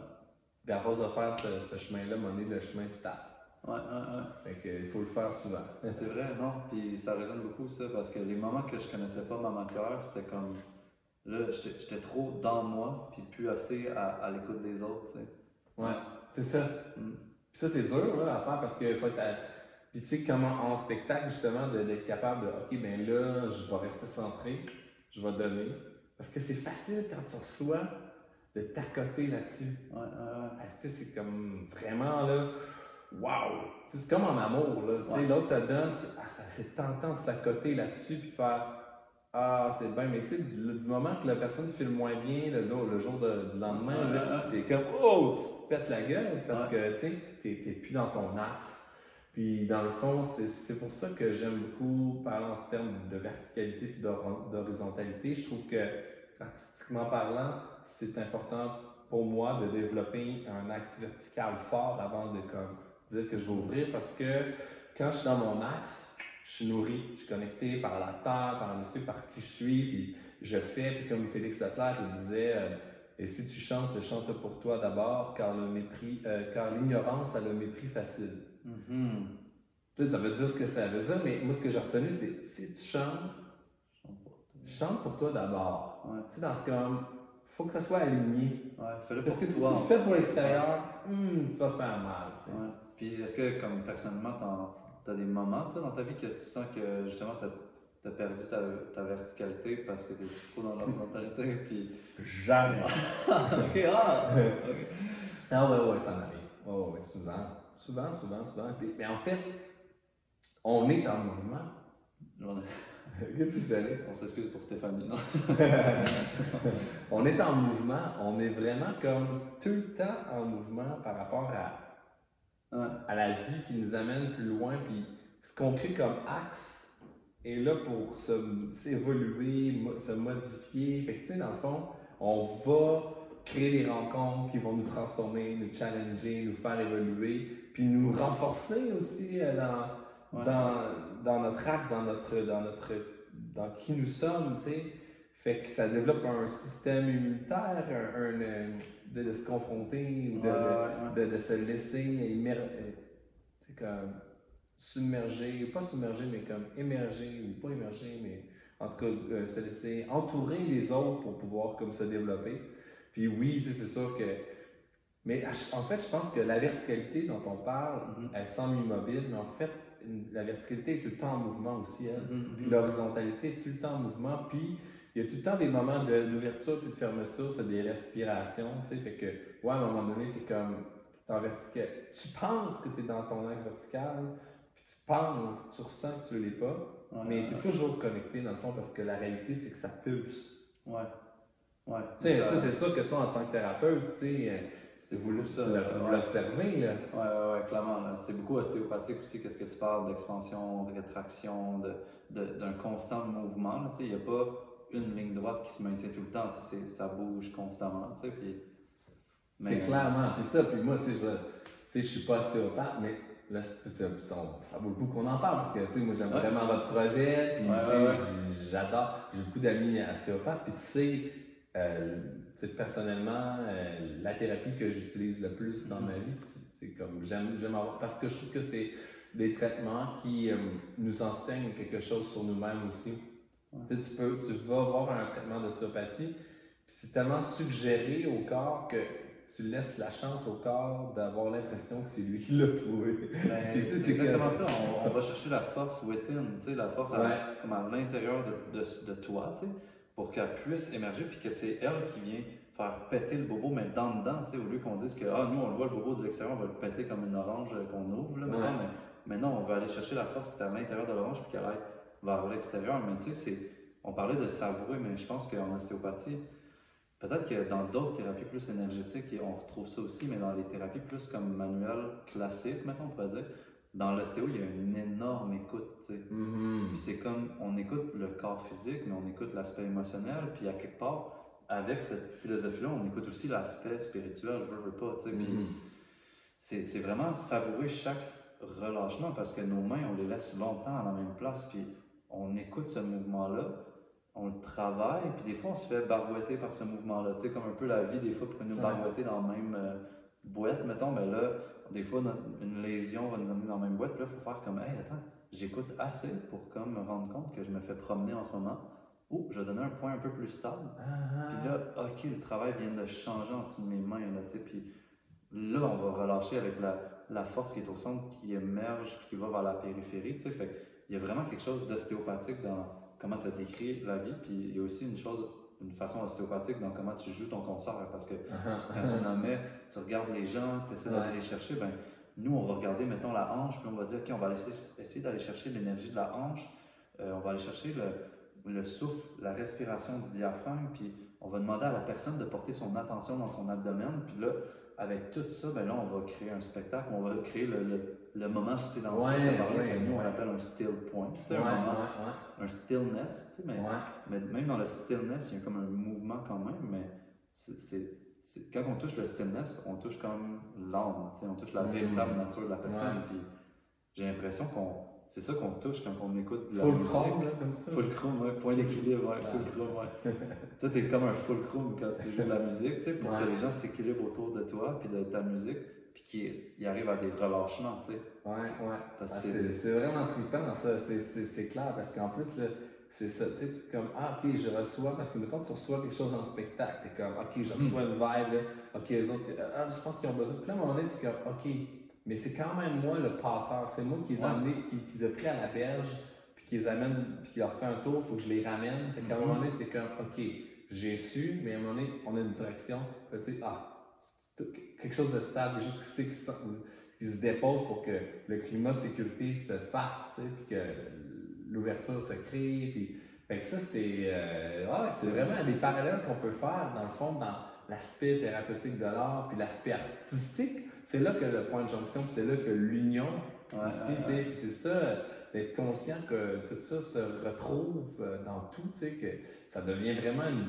Puis à force de faire ce, ce chemin-là, mon le chemin se tape. Ouais, ouais, ouais. Fait que, il faut le faire souvent. C'est vrai, non? Puis ça résonne beaucoup, ça, parce que les moments que je connaissais pas ma matière, c'était comme. Là, j'étais trop dans moi, puis plus assez à, à l'écoute des autres, tu sais. Ouais, c'est ça. Mm. Puis ça, c'est dur là, à faire parce que faut être. Puis tu sais, comment en spectacle, justement, d'être capable de, OK, ben là, je vais rester centré, je vais donner. Parce que c'est facile quand tu reçois de t'accoter là-dessus. Ouais, ouais, ouais. c'est comme vraiment là, waouh! C'est comme en amour, là. sais L'autre te donne, ah, c'est tentant de s'accoter là-dessus puis de faire Ah, c'est bien, mais tu sais, du moment que la personne file moins bien, le, le jour de, lendemain, t'es comme Oh, tu te pètes la gueule parce que tu sais, t'es plus dans ton axe. Puis dans le fond, c'est pour ça que j'aime beaucoup parler en termes de verticalité puis d'horizontalité. Je trouve que artistiquement parlant, c'est important pour moi de développer un axe vertical fort avant de comme, dire que je vais ouvrir parce que quand je suis dans mon axe, je suis nourri, je suis connecté par la terre, par l'esprit, par qui je suis, puis je fais, puis comme Félix Leclerc il disait, euh, et si tu chantes, chante pour toi d'abord, car le mépris, euh, car l'ignorance a le mépris facile. Mm-hmm. Ça veut dire ce que ça veut dire, mais moi ce que j'ai retenu, c'est si tu chantes, chante pour toi d'abord. Tu sais, dans ce cas, il faut que ça soit aligné. Ouais, Parce que si tu le fais pour l'extérieur, hmm, tu vas faire mal. Tu sais. Puis est-ce que, comme personnellement, tu as des moments toi, dans ta vie que tu sens que justement tu as, perdu ta, ta, verticalité parce que tu es trop dans l'horizontalité? Puis... Jamais. ok, ah! Ah ouais, ouais, ça m'arrive. Oh, ouais, souvent. Souvent, souvent, souvent. Mais en fait, on est en mouvement. Qu'est-ce qu'il fallait? On s'excuse pour Stéphanie, non? on est en mouvement, on est vraiment comme tout le temps en mouvement par rapport à, à la vie qui nous amène plus loin. Puis ce qu'on crée comme axe est là pour s'évoluer, se, modifier. Fait que, tu sais, dans le fond, on va créer des rencontres qui vont nous transformer, nous challenger, nous faire évoluer, puis nous renforcer aussi euh, dans dans, dans, notre axe, dans notre, dans notre, dans qui nous sommes, tu sais. Fait que ça développe un système immunitaire, un, euh, de, se confronter ou de, de, de, se laisser émerger, euh, comme submerger, pas submerger, mais comme émerger, ou pas émerger, mais en tout cas euh, se laisser entourer les autres pour pouvoir comme se développer. Puis oui, c'est sûr que mais en fait, je pense que la verticalité dont on parle, mm-hmm. elle semble immobile, mais en fait, la verticalité est tout le temps en mouvement aussi. Hein? Mm-hmm. l'horizontalité est tout le temps en mouvement. Puis il y a tout le temps des moments d'ouverture puis de fermeture, c'est des respirations. Tu sais, fait que, ouais, à un moment donné, tu es comme en vertical. Tu penses que tu es dans ton axe vertical, puis tu penses, tu ressens que tu ne l'es pas, mais tu es toujours connecté dans le fond parce que la réalité, c'est que ça pulse. Ouais. Ouais. Tu sais, ça, c'est sûr que toi, en tant que thérapeute, tu sais, euh, c'est voulu ça. Vous l'observez, là. Oui, ouais, clairement. C'est beaucoup ostéopathique aussi, qu'est-ce que tu parles d'expansion, rétraction, d'un de, constant mouvement. Il n'y a pas une ligne droite qui se maintient tout le temps. Ça bouge constamment. Puis... C'est clairement. Puis ça, puis moi, tu sais, je ne suis pas ostéopathe, mais là, ça, ça, vaut le coup qu'on en parle parce que, tu sais, moi, j'aime vraiment votre projet. Puis, j'adore. J'ai beaucoup d'amis ostéopathes. Puis, c'est euh, personnellement, euh, la thérapie que j'utilise le plus dans ma vie, c'est comme j'aime, j'aime avoir, parce que je trouve que c'est des traitements qui euh, nous enseignent quelque chose sur nous-mêmes aussi. Tu, peux, tu vas avoir un traitement d'ostéopathie, c'est tellement suggéré au corps que tu laisses la chance au corps d'avoir l'impression que c'est lui qui l'a trouvé. Ben, c'est exactement ça. On, va chercher la force within, la force à, comme à l'intérieur de, de, de, toi, pour qu'elle puisse émerger, puis que c'est elle qui vient faire péter le bobo, mais dans dedans, au lieu qu'on dise que ah, nous, on le voit le bobo de l'extérieur, on va le péter comme une orange qu'on ouvre. Là, mais, maintenant, on va aller chercher la force qui est à l'intérieur de l'orange, puis qu'elle aille vers l'extérieur. Mais tu sais, on parlait de savourer, mais je pense qu'en ostéopathie, Peut-être que dans d'autres thérapies plus énergétiques, on retrouve ça aussi, mais dans les thérapies plus comme manuel classique, maintenant on pourrait dire, dans l'ostéo, il y a une énorme écoute. Mm-hmm. C'est comme on écoute le corps physique, mais on écoute l'aspect émotionnel, puis à quelque part, avec cette philosophie-là, on écoute aussi l'aspect spirituel, veux, veux pas. Mm-hmm. C'est vraiment savourer chaque relâchement parce que nos mains, on les laisse longtemps à la même place, puis on écoute ce mouvement-là on le travaille, puis des fois, on se fait barouetter par ce mouvement-là. Tu sais, comme un peu la vie, des fois, pour nous barouetter dans la même euh, boîte, mettons, mais là, des fois, une lésion va nous amener dans la même boîte, puis là, il faut faire comme, hey, attends, j'écoute assez pour comme me rendre compte que je me fais promener en ce moment. Ou je vais donner un point un peu plus stable. Ah. Puis là, OK, le travail vient de changer en dessous de mes mains, là, tu sais, puis là, on va relâcher avec la, la, force qui est au centre, qui émerge, puis qui va vers la périphérie, tu sais, fait il y a vraiment quelque chose d'ostéopathique dans comment tu as décrit la vie, puis il y a aussi une chose, une façon ostéopathique dans comment tu joues ton concert, parce que uh-huh. quand tu en mets, tu regardes les gens, tu essaies d'aller les chercher, ben nous, on va regarder, mettons, la hanche, puis on va dire, OK, on va essayer d'aller chercher l'énergie de la hanche, euh, on va aller chercher le, le, souffle, la respiration du diaphragme, puis on va demander à la personne de porter son attention dans son abdomen, puis là, avec tout ça, ben là, on va créer un spectacle, on va créer le, le, moment silencieux ouais, que nous, on appelle un still point, un, moment, un stillness, mais, mais, même dans le stillness, il y a comme un mouvement quand même, mais c'est quand on touche le stillness, on touche comme l'âme, on touche la véritable nature de la personne, puis j'ai l'impression qu'on c'est ça qu'on touche quand on écoute la full musique. Chrome, là, comme ça. Full chrome, ouais, point d'équilibre, ouais, full chrome, ouais. toi, t'es comme un full chrome quand tu joues de la musique, tu sais, pour que les gens s'équilibrent autour de toi, puis de ta musique, puis qu'ils arrivent à des relâchements, tu sais. Ouais, ouais. Ah, c'est vraiment trippant, ça, c'est clair, parce qu'en plus, c'est ça, tu sais, comme, ah, ok, je reçois, parce que mettons, tu reçois quelque chose en spectacle, t'es comme, ok, je reçois une vibe, là, ok, les autres, ah, je pense qu'ils ont besoin. Puis là, à un moment donné, c'est comme, ok, mais c'est quand même moi le passeur. C'est moi qui les, ai qui, qui les ai pris à la berge, puis qui les amène, puis qui leur fait un tour, il faut que je les ramène. Fait qu'à un moment donné, c'est comme, OK, j'ai su, mais à un moment donné, on a une direction. tu sais, ah, quelque chose de stable, juste qui sait qui, se dépose pour que le climat de sécurité se fasse, puis que l'ouverture se crée. Puis, fait que ça, c'est euh, c'est vraiment des parallèles qu'on peut faire, dans le fond, dans l'aspect thérapeutique de l'art, puis l'aspect artistique c'est là que le point de jonction, puis c'est là que l'union aussi, puis c'est ça, d'être conscient que tout ça se retrouve euh, dans tout, tu sais, que ça devient vraiment une.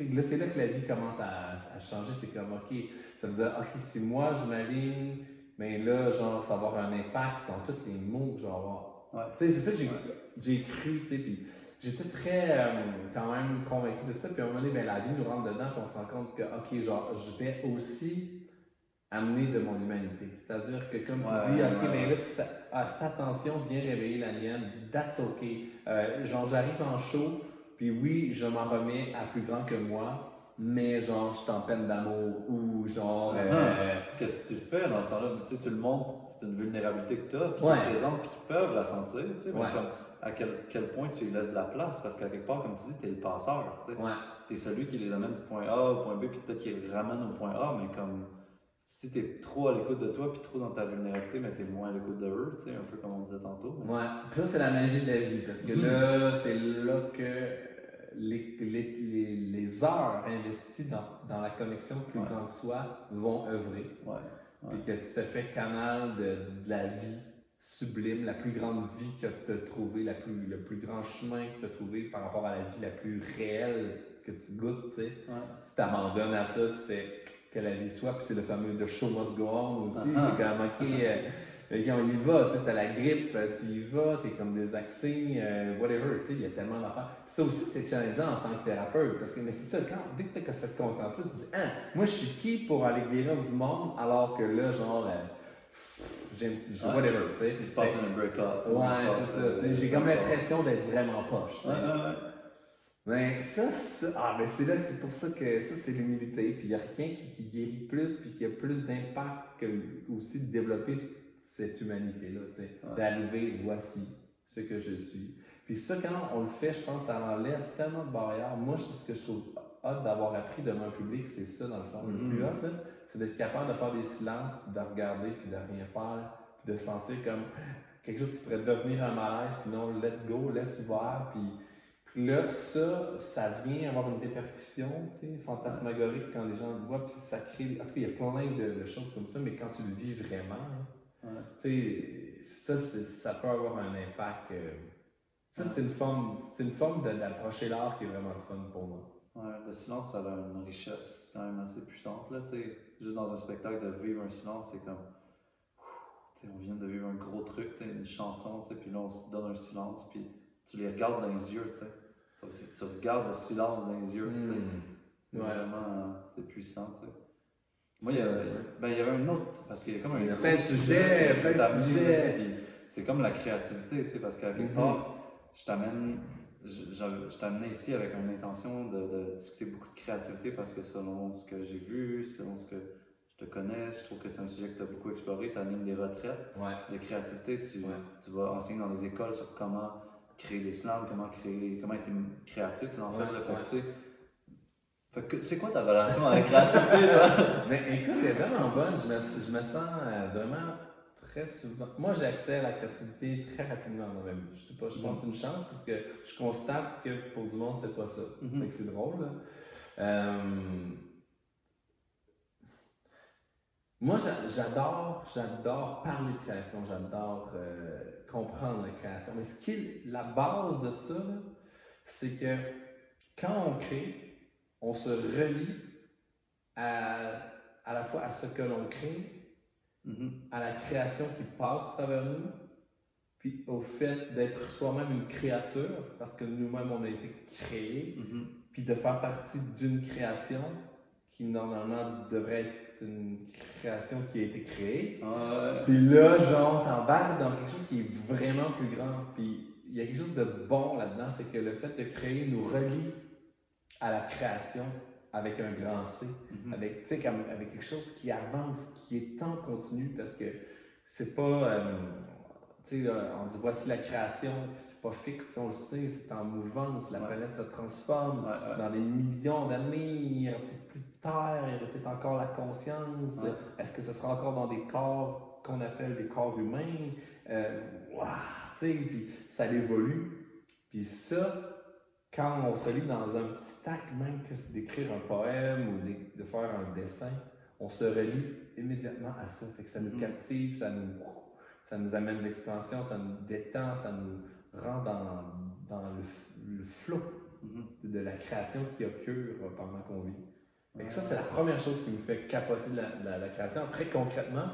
Là, c'est là que la vie commence à, changer. C'est comme, OK, ça veut dire, OK, si moi je m'aligne, mais là, genre, ça va avoir un impact dans tous les mots que je vais avoir. C'est ça que j'ai cru, tu sais, puis j'étais très, euh, quand même, convaincu de ça. Puis à un moment donné, ben, la vie nous rentre dedans, puis on se rend compte que, OK, genre, je vais aussi amener de mon humanité. C'est-à-dire que comme tu dis, ok, mais là, ah, sa attention vient réveiller la mienne, that's ok. Euh, genre, j'arrive en show, puis oui, je m'en remets à plus grand que moi, mais genre, je suis en peine d'amour, ou genre. Euh, Qu'est-ce que tu fais dans ce temps-là? Tu, sais, tu le montres, c'est une vulnérabilité que tu as, puis ouais. qu'ils présentent, puis qu'ils peuvent la sentir, tu sais, comme, à quel, quel, point tu lui laisses de la place, parce qu'à quelque part, comme tu dis, tu es le passeur, tu sais. Tu es celui qui les amène du point A au point B, puis peut-être qu'il les ramène au point A, mais comme si tu es trop à l'écoute de toi puis trop dans ta vulnérabilité, mais tu es moins à l'écoute de eux, tu sais, un peu comme on disait tantôt. Ouais, ça, c'est la magie de la vie parce que là, c'est là que les, les, les, heures investies dans, dans, la connexion plus grande que soi vont œuvrer. Puis que tu te fais canal de, de, la vie sublime, la plus grande vie que tu as trouvée, la plus, le plus grand chemin que tu as trouvé par rapport à la vie la plus réelle que tu goûtes, tu t'abandonnes à ça, tu fais que la vie soit, puis c'est le fameux de show must go on aussi, ah, c'est comme, ok, euh, on y va, tu sais, t'as la grippe, euh, tu y vas, t'es comme des accès, euh, whatever, tu sais, il y a tellement d'affaires. ça aussi, c'est challengeant en tant que thérapeute, parce que, mais c'est ça, quand, dès que t'as cette conscience-là, tu dis, ah, moi, je suis qui pour aller guérir du monde, alors que là, genre, j'ai un whatever, tu sais. Il se passe un break-up. Ouais, c'est ça, tu sais, j'ai comme l'impression d'être vraiment poche, Ben, ça, ça, ah, ben c'est là, c'est pour ça que ça, c'est l'humilité. Puis il n'y a rien qui, qui, guérit plus, puis qui a plus d'impact que aussi de développer cette humanité-là, tu sais. D'arriver, voici ce que je suis. Puis ça, quand on le fait, je pense que ça enlève tellement de barrières. Moi, ce que je trouve hot d'avoir appris devant un public, c'est ça, dans le fond. Le plus mm-hmm. hot, c'est d'être capable de faire des silences, puis de regarder, puis de rien faire, puis de sentir comme quelque chose qui pourrait devenir un malaise, puis non, let go, laisse ouvert, puis là, ça, ça vient avoir une répercussion, tu sais, fantasmagorique quand les gens le voient, puis ça crée. En tout cas, il y a plein de, choses comme ça, mais quand tu le vis vraiment, hein, ça, ça peut avoir un impact. Euh, ça, c'est une forme, c'est une forme d'approcher l'art qui est vraiment le fun pour moi. Ouais, le silence, ça a une richesse quand même assez puissante, là. Juste dans un spectacle, de vivre un silence, c'est comme. On vient de vivre un gros truc, une chanson, puis là, on se donne un silence, puis tu les regardes dans les yeux, tu sais tu regardes le silence dans les yeux. Hmm. Vraiment, c'est puissant. Moi, il y, ben, il y avait un autre, parce qu'il y a comme un. Il y a plein de sujets, plein de sujets. C'est comme la créativité, tu sais, parce qu'à quelque mm-hmm. part, je t'amène. Je, t'amenais ici avec une intention de, de, discuter beaucoup de créativité parce que selon ce que j'ai vu, selon ce que je te connais, je trouve que c'est un sujet que tu as beaucoup exploré. Tu animes des retraites de créativité. Tu, tu vas enseigner dans les écoles sur comment créer des slams, comment créer, comment être créatif, en fait. Ouais, fait que c'est quoi ta relation avec la créativité, là? Mais écoute, elle est vraiment bonne. Je me, je me sens euh, vraiment très souvent. Moi, j'ai accès à la créativité très rapidement dans ma vie. Je sais pas, je pense que c'est une chance parce que je constate que pour du monde, c'est pas ça. Mm c'est drôle, là. Euh, moi, j'adore, j'adore parler de création, j'adore euh, comprendre la création. Mais ce qui est la base de ça, c'est que quand on crée, on se relie à, à la fois à ce que l'on crée, mm-hmm. à la création qui passe à travers nous, puis au fait d'être soi-même une créature, parce que nous-mêmes, on a été créés, mm-hmm. puis de faire partie d'une création qui normalement devrait être une création qui a été créée. Puis là, genre, t'embarques dans quelque chose qui est vraiment plus grand. Puis il y a quelque chose de bon là-dedans, c'est que le fait de créer nous relie à la création avec un grand C, mm-hmm. avec, avec quelque chose qui avance, qui est en continu, parce que c'est pas. Euh, tu sais, on dit voici la création, c'est pas fixe, on le sait, c'est en mouvance, la planète se transforme dans des millions d'années, il y aura peut-être plus de terre, il y aura peut-être encore la conscience. Est-ce que ce sera encore dans des corps qu'on appelle des corps humains? Euh, tu sais, puis ça évolue. Puis ça, quand on se relie dans un petit acte, même que c'est d'écrire un poème ou de, faire un dessin, on se relie immédiatement à ça. Fait que ça nous mm. captive, ça nous ça nous amène de l'expansion, ça nous détend, ça nous rend dans, dans le, le flot mm-hmm. de la création qui occure pendant qu'on vit. Et ça, c'est la première chose qui me fait capoter la, la, création. Après, concrètement,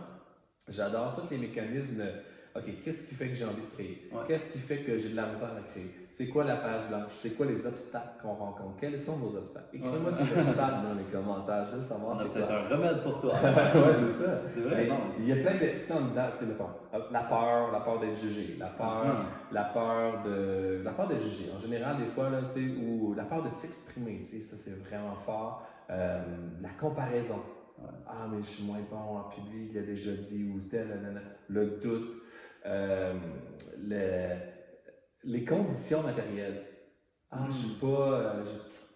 j'adore tous les mécanismes de OK, qu'est-ce qui fait que j'ai envie de créer? Qu'est-ce qui fait que j'ai de la misère à créer? C'est quoi la page blanche? C'est quoi les obstacles qu'on rencontre? Quels sont vos obstacles? Écrivez-moi tes obstacles dans les commentaires, juste savoir c'est quoi. peut-être un remède pour toi. c'est ça. C'est vrai. il y a plein de. Tu sais, en dedans, tu sais, mettons, la peur, la peur d'être jugé, la peur, mm-hmm. la peur de. La peur de juger. En général, des fois, là, tu sais, ou la peur de s'exprimer, tu sais, ça, c'est vraiment fort. Euh, la comparaison. Ah, mais je suis moins bon en public, il a déjà dit, ou tel, le doute. Euh, les conditions matérielles. Ah, je suis pas. Euh,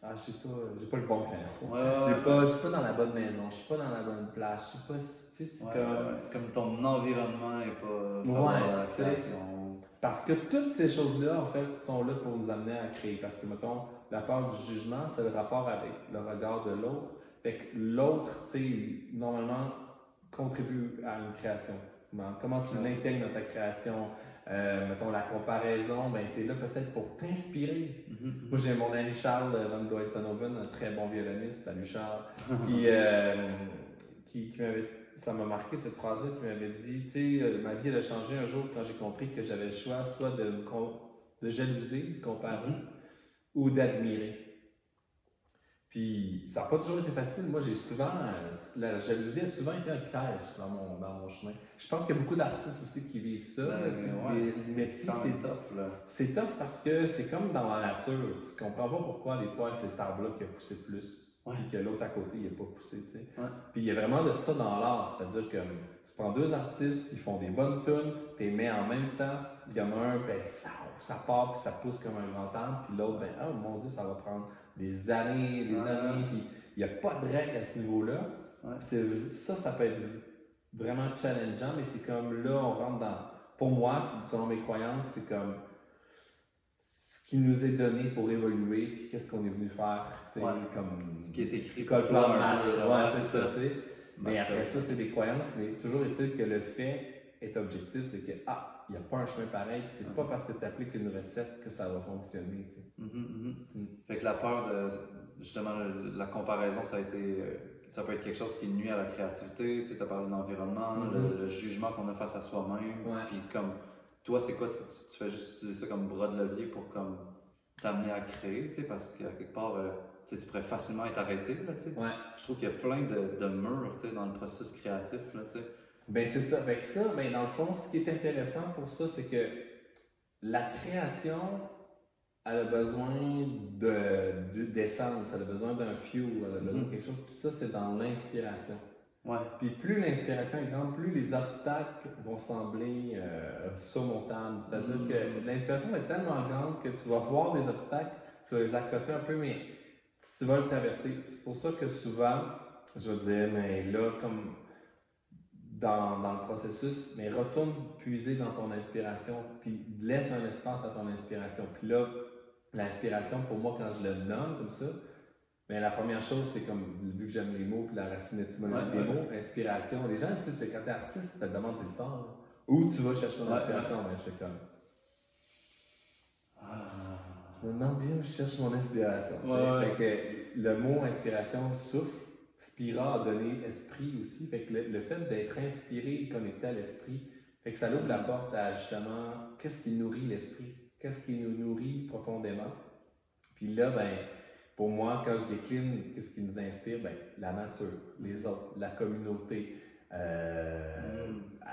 ah, je sais pas, j'ai pas le bon crayon. Ouais, pas, je suis pas dans la bonne maison, je suis pas dans la bonne place, je pas, tu sais, c'est comme. Comme ton environnement est pas. Ouais, tu sais. Parce que toutes ces choses-là, en fait, sont là pour nous amener à créer. Parce que, mettons, la peur du jugement, c'est le rapport avec le regard de l'autre. Fait que l'autre, tu sais, normalement, contribue à une création. Comment tu l'intègres dans ta création? Euh, mettons, la comparaison, ben, c'est là peut-être pour t'inspirer. Mm-hmm. Moi, j'ai mon ami Charles Van Goetzenhoven, un très bon violoniste. Salut Charles. qui, euh, qui, qui m'avait, ça m'a marqué cette phrase-là, qui m'avait dit Tu sais, euh, ma vie a changé un jour quand j'ai compris que j'avais le choix soit de, de jalouser, de comparer, mm-hmm. ou d'admirer. Puis ça n'a pas toujours été facile. Moi, j'ai souvent. Euh, la jalousie a souvent été un piège dans mon, dans mon chemin. Je pense qu'il y a beaucoup d'artistes aussi qui vivent ça. Ben, métiers, c'est tough. C'est tough parce que c'est comme dans la nature. Tu comprends pas pourquoi, des fois, c'est cet arbre-là qui a poussé plus. Puis que l'autre à côté, il n'a pas poussé. tu sais. Puis il y a vraiment de ça dans l'art. C'est-à-dire que tu prends deux artistes, ils font des bonnes tunes, tu les mets en même temps. Il y en a un, ben, ça, ça part, puis ça pousse comme un grand arbre. Puis l'autre, ben, oh mon Dieu, ça va prendre des années, des années, puis il n'y a pas de règle à ce niveau-là. Ça, ça peut être vraiment challengeant, mais c'est comme là, on rentre dans. Pour moi, selon mes croyances, c'est comme ce qui nous est donné pour évoluer, puis qu'est-ce qu'on est venu faire. Comme, ce qui est écrit comme plan match. Ouais, c'est ça, tu sais. Mais après ça, c'est des croyances, mais toujours est-il que le fait est objectif, c'est que, ah, il n'y a pas un chemin pareil, puis c'est pas parce que tu appliques une recette que ça va fonctionner. Tu sais. Mm-hmm, mm-hmm. Mm. Fait que la peur de justement la comparaison, ça a été euh, ça peut être quelque chose qui nuit à la créativité. Tu as parlé de l'environnement, mm-hmm. le, jugement qu'on a face à soi-même. Puis comme toi, c'est quoi tu, fais juste utiliser ça comme bras de levier pour comme t'amener à créer, tu sais, parce qu'à quelque part, euh, tu pourrais facilement être arrêté. Là, tu sais. Je trouve qu'il y a plein de, de murs tu sais, dans le processus créatif. Là, tu sais. Ben c'est ça. Avec ça, ben dans le fond, ce qui est intéressant pour ça, c'est que la création, elle a besoin de, d'essence, elle a besoin d'un fuel, elle a besoin de mm-hmm. quelque chose. Puis ça, c'est dans l'inspiration. Ouais. Puis plus l'inspiration est grande, plus les obstacles vont sembler euh, surmontables. C'est-à-dire que mm-hmm. l'inspiration est tellement grande que tu vas voir des obstacles, tu vas les accoter un peu, mais tu vas le traverser. C'est pour ça que souvent, je vais dire, mais là, comme dans, dans, le processus, mais retourne puiser dans ton inspiration, puis laisse un espace à ton inspiration. Puis là, l'inspiration, pour moi, quand je le nomme comme ça, mais la première chose, c'est comme, vu que j'aime les mots, puis la racine étymologique des mots, inspiration. Les gens, tu sais, quand t'es artiste, tu te demandes tout le temps, où tu vas chercher ton inspiration, mais je fais comme. Ah. Je me demande bien où je cherche mon inspiration. Fait que le mot inspiration souffle Spira a donné esprit aussi. Fait que le, fait d'être inspiré et connecté à l'esprit, fait que ça ouvre la porte à justement qu'est-ce qui nourrit l'esprit, qu'est-ce qui nous nourrit profondément? Puis là, ben, pour moi, quand je décline, qu'est-ce qui nous inspire? Ben, la nature, les autres, la communauté, euh, mm.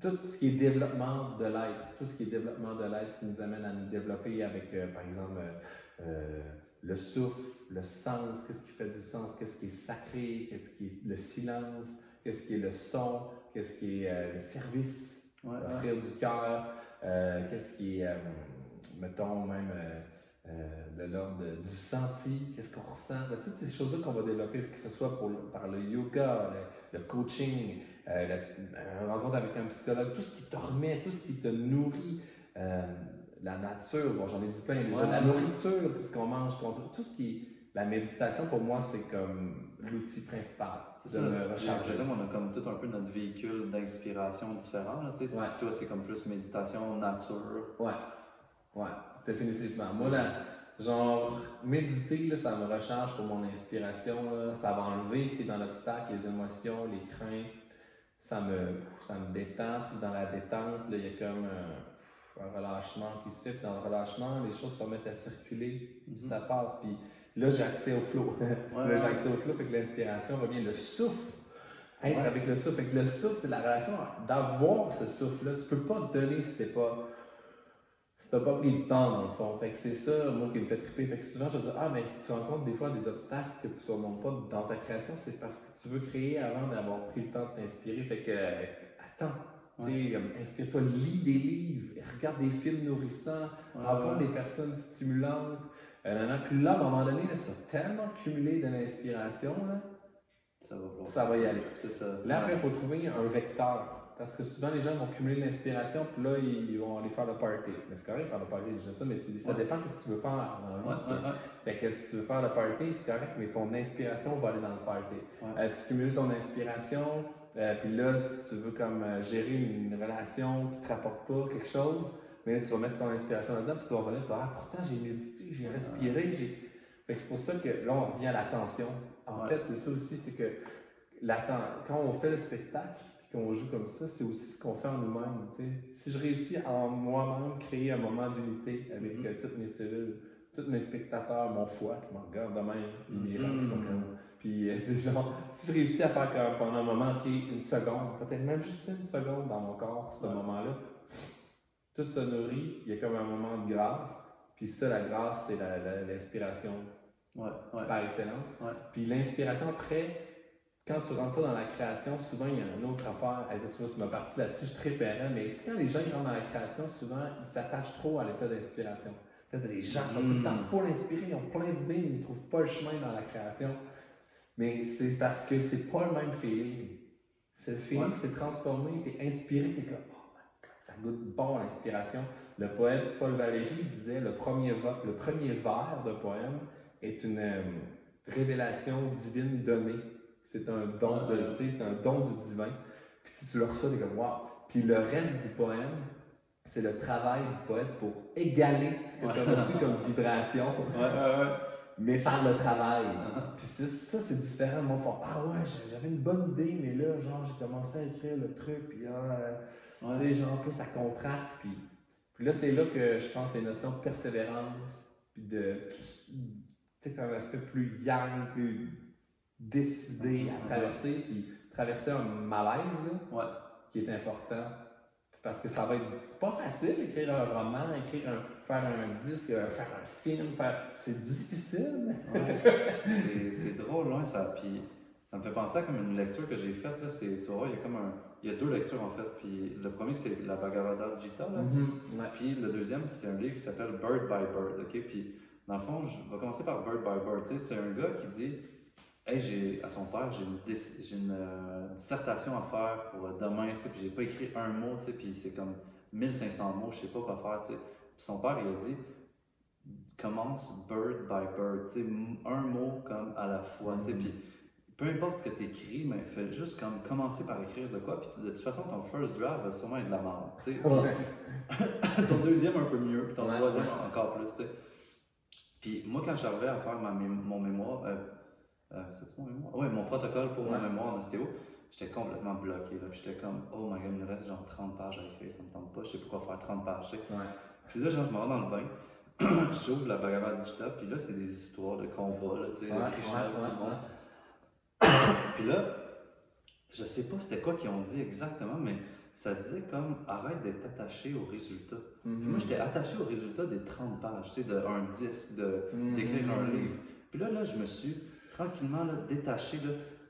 tout ce qui est développement de l'être, tout ce qui est développement de l'être, ce qui nous amène à nous développer avec, euh, par exemple, euh, le souffle, le sens, qu'est-ce qui fait du sens, qu'est-ce qui est sacré, qu'est-ce qui est le silence, qu'est-ce qui est le son, qu'est-ce qui est euh, le service, offrir du cœur, euh, qu'est-ce qui est, euh, mettons, même de l'ordre du senti, qu'est-ce qu'on ressent, toutes ces choses-là qu'on va développer, que ce soit pour, par le yoga, le, coaching, la rencontre avec un psychologue, tout ce qui te remet, tout ce qui te nourrit la nature, bon, j'en ai dit plein déjà, la nourriture, tout ce qu'on mange, tout ce qui. La méditation, pour moi, c'est comme l'outil principal. C'est ça. Me recharger. on a comme tout un peu notre véhicule d'inspiration différent. tu sais. Toi, c'est comme plus méditation, nature. Ouais. Ouais, définitivement. Moi, là, genre, méditer, là, ça me recharge pour mon inspiration. Là. Ça va enlever ce qui est dans l'obstacle, les émotions, les craintes. Ça me, ça me détend. Puis dans la détente, il y a comme un relâchement qui se fait. dans le relâchement, les choses se remettent à circuler, puis ça passe. Puis là, j'ai accès au flot. là, j'ai accès au flot, fait que l'inspiration revient. Le souffle, être avec le souffle. Fait que le souffle, c'est la relation d'avoir ce souffle-là. Tu peux pas te donner si t'es pas. Si t'as pas pris le temps, dans le fond. Fait que c'est ça, moi, qui me fait triper. Fait que souvent, je dis, ah, mais si tu rencontres des fois des obstacles que tu surmontes pas dans ta création, c'est parce que tu veux créer avant d'avoir pris le temps de t'inspirer. Fait que, attends, Ouais. Inspire-toi, lis des livres, regarde des films nourrissants, rencontre des personnes stimulantes. Euh, puis là, à un moment donné, là, tu as tellement cumulé de l'inspiration, ça va, ça va y aller. Ça. Là, après, il faut trouver un vecteur. Parce que souvent, les gens vont cumuler l'inspiration, puis là, ils vont aller faire le party. Mais c'est correct faire le party, j'aime ça, mais ça dépend de ce que tu veux faire dans la vie. fait que si tu veux faire le party, c'est correct, mais ton inspiration va aller dans le party. Euh, tu cumules ton inspiration, euh, puis là, si tu veux comme euh, gérer une, relation qui te rapporte pas quelque chose, mais tu vas mettre ton inspiration là-dedans, puis tu vas revenir, tu vas dire, ah, pourtant j'ai médité, j'ai respiré, j'ai. Fait que c'est pour ça que là, on revient à l'attention. En fait, c'est ça aussi, c'est que quand on fait le spectacle, qu'on joue comme ça, c'est aussi ce qu'on fait en nous-mêmes. Si je réussis à moi-même créer un moment d'unité avec mm-hmm. euh, toutes mes cellules, tous mes spectateurs, mon foie qui me regarde demain, ils m'iront, ils sont mm. comme. Puis, euh, genre, si tu réussis à faire comme pendant un moment, ok, une seconde, peut-être même juste une seconde dans mon corps, ce moment-là, tout se nourrit, il y a comme un moment de grâce. Puis ça, la grâce, c'est l'inspiration ouais, par excellence. Puis l'inspiration, après, quand tu rentres ça dans la création, souvent il y a une autre affaire. tu vois, c'est ma partie là-dessus, je suis très mais tu sais, quand les gens rentrent dans la création, souvent ils s'attachent trop à l'état d'inspiration. Peut-être des gens qui sont tout le temps hmm. full inspirés, ils ont plein d'idées, mais ils ne trouvent pas le chemin dans la création. Mais c'est parce que c'est pas le même feeling. C'est le feeling c'est transformé, tu es inspiré, tu es comme, oh my god, ça goûte bon l'inspiration. Le poète Paul Valéry disait le premier, le premier vers de poème est une euh, révélation divine donnée. C'est un don de, c'est un don du divin. Puis tu le reçois, tu es comme, wow. Puis le reste du poème, c'est le travail du poète pour égaler ce que tu as reçu comme vibration. mais faire le travail. Puis ça, c'est différent. Moi, font Ah ouais, j'avais une bonne idée, mais là, genre, j'ai commencé à écrire le truc, puis ah, tu sais, genre, plus ça contracte. Puis, puis là, c'est là que je pense les notions de persévérance, puis de. Tu sais, un aspect plus yang, plus décidé à traverser, puis traverser un malaise, qui est important parce que ça va être. C'est pas facile écrire un roman, écrire un, faire un disque, euh, faire un film, faire. C'est difficile. c'est drôle, hein, ça. Puis ça me fait penser à comme une lecture que j'ai faite. Là, tu vois, il y a comme un. Il y a deux lectures en fait. Puis le premier, c'est la Bhagavad Gita. Là. Mm-hmm. Puis le deuxième, c'est un livre qui s'appelle Bird by Bird. OK? Puis dans le fond, je vais commencer par Bird by Bird. C'est un gars qui dit Hey, j'ai, à son père, j'ai une, euh, dissertation à faire pour demain, tu sais, puis j'ai pas écrit un mot, tu sais, puis c'est comme 1500 mots, je sais pas quoi faire, tu sais. Puis son père, il a dit, commence bird by bird, tu sais, un mot comme à la fois, tu sais, puis peu importe ce que tu écris, mais fais juste comme commencer par écrire de quoi, puis de toute façon, ton first draft va sûrement être de la merde, tu sais. ton deuxième un peu mieux, puis ton troisième encore plus, tu sais. Puis moi, quand j'arrivais à faire ma, mon mémoire, euh, euh, c'est mon mémoire? Oui, mon protocole pour mon mémoire en ostéo. J'étais complètement bloqué. Là. Puis j'étais comme, oh my god, il me reste genre 30 pages à écrire, ça me tente pas, je sais pas quoi faire 30 pages. Tu sais. Puis là, genre, je me rends dans le bain, j'ouvre la Bhagavad Gita, puis là, c'est des histoires de combat, là, tu sais, de tout le monde. puis là, je sais pas c'était quoi qu'ils ont dit exactement, mais ça disait comme arrête d'être attaché au résultat. Moi, mm-hmm. j'étais attaché au résultat des 30 pages, tu sais, d'un disque, d'écrire un mm-hmm. livre. Puis là, là, je me suis tranquillement là, détaché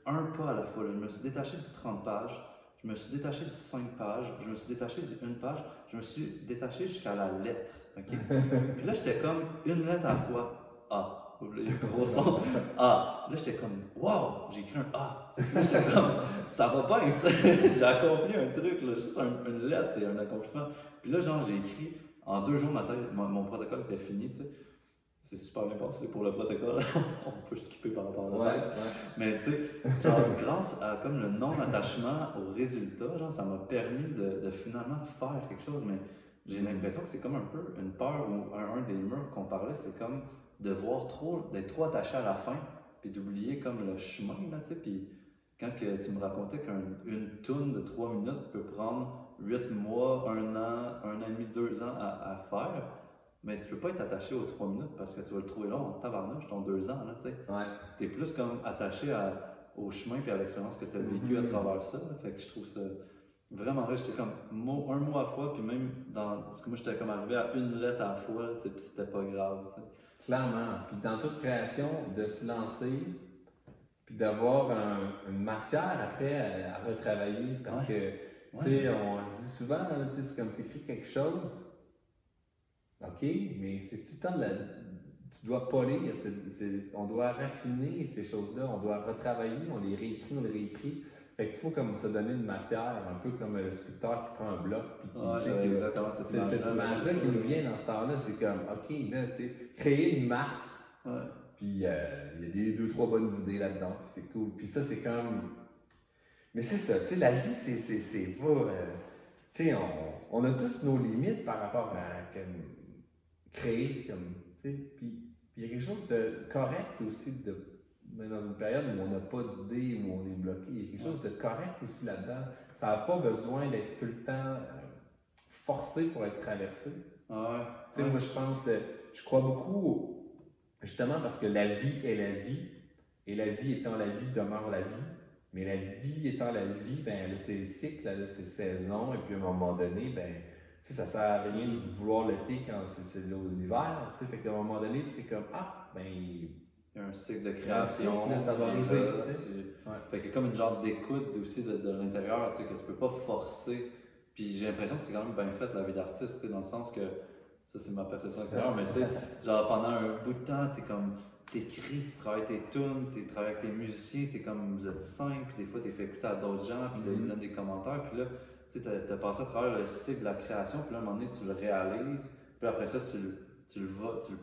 un pas à la fois. Je me suis détaché du 30 pages, je me suis détaché du 5 pages, je me suis détaché du 1 page, je me suis détaché jusqu'à la lettre. Puis là, j'étais comme une lettre à la fois. A. Le gros son? A. Là, j'étais comme, wow, j'ai écrit un A. Là, j'étais comme, ça va pas, j'ai accompli un truc, là, juste une lettre, c'est un accomplissement. Puis là, genre, j'ai écrit, en deux jours, ma mon, mon protocole était fini, tu sais c'est super bien passé pour le protocole. on peut skipper par rapport à la Mais tu sais, genre, grâce à comme le non-attachement au résultat, genre, ça m'a permis de, finalement faire quelque chose. Mais j'ai mm. l'impression que c'est comme un peu une peur ou un, des murs qu'on parlait, c'est comme de voir trop, d'être trop attaché à la fin, puis d'oublier comme le chemin, là, tu sais. Puis quand que tu me racontais qu'une toune de trois minutes peut prendre huit mois, un an, un an et demi, deux ans à faire, mais tu peux pas être attaché aux trois minutes parce que tu vas le trouver long en tabarnouche, ton deux ans, là, tu sais. Ouais. Tu es plus comme attaché à, au chemin et à l'expérience que tu as vécu à mm-hmm. travers ça. Fait que je trouve ça vraiment riche. J'étais comme un mot à fois, puis même dans. Parce que moi, j'étais comme arrivé à une lettre à la fois, tu sais, puis c'était pas grave, Clairement. Puis dans toute création, de se lancer, puis d'avoir une matière après à, retravailler. Parce que, tu sais, on le dit souvent, c'est comme tu écris quelque chose OK, mais c'est tout le temps de la. Tu dois polir, on doit raffiner ces choses-là, on doit retravailler, on les réécrit, on les réécrit. Fait qu'il faut comme se donner une matière, un peu comme le sculpteur qui prend un bloc puis qui dit exactement c'est cette image-là qui nous vient dans ce temps-là, c'est comme OK, là, tu sais, créer une masse. Puis euh, il y a des deux, trois bonnes idées là-dedans, puis c'est cool. Puis ça, c'est comme. Mais c'est ça, tu sais, la vie, c'est pas. Euh, tu sais, on, on, a tous nos limites par rapport à. Comme, créer, comme, tu sais, puis il y a quelque chose de correct aussi de dans une période où on n'a pas d'idée, où on est bloqué, il y a quelque chose de correct aussi là-dedans. Ça n'a pas besoin d'être tout le temps euh, forcé pour être traversé. Ah tu sais, moi, je pense, euh, je crois beaucoup, justement, parce que la vie est la vie, et la vie étant la vie demeure la vie. Mais la vie étant la vie, ben, elle a ses cycles, elle a ses saisons, et puis à un moment donné, ben, ça sert à rien de vouloir l'été quand c'est l'hiver. Fait qu'à un moment donné, c'est comme Ah, ben. Il y a un cycle de création. ça va arriver. Fait qu'il y a comme une genre d'écoute aussi de, de l'intérieur que tu peux pas forcer. Puis j'ai l'impression que c'est quand même bien fait la vie d'artiste, dans le sens que ça c'est ma perception extérieure, mais tu sais, genre pendant un bout de temps, t'es comme t'écris, tu travailles tes tunes, tu travailles avec tes musiciens, t'es comme vous êtes cinq, puis des fois t'es fait écouter à d'autres gens, puis là ils mm-hmm. donnent des commentaires, puis là tu as, passé à travers le cycle de la création, puis là à un moment donné tu le réalises, puis après ça tu, tu le vas, tu,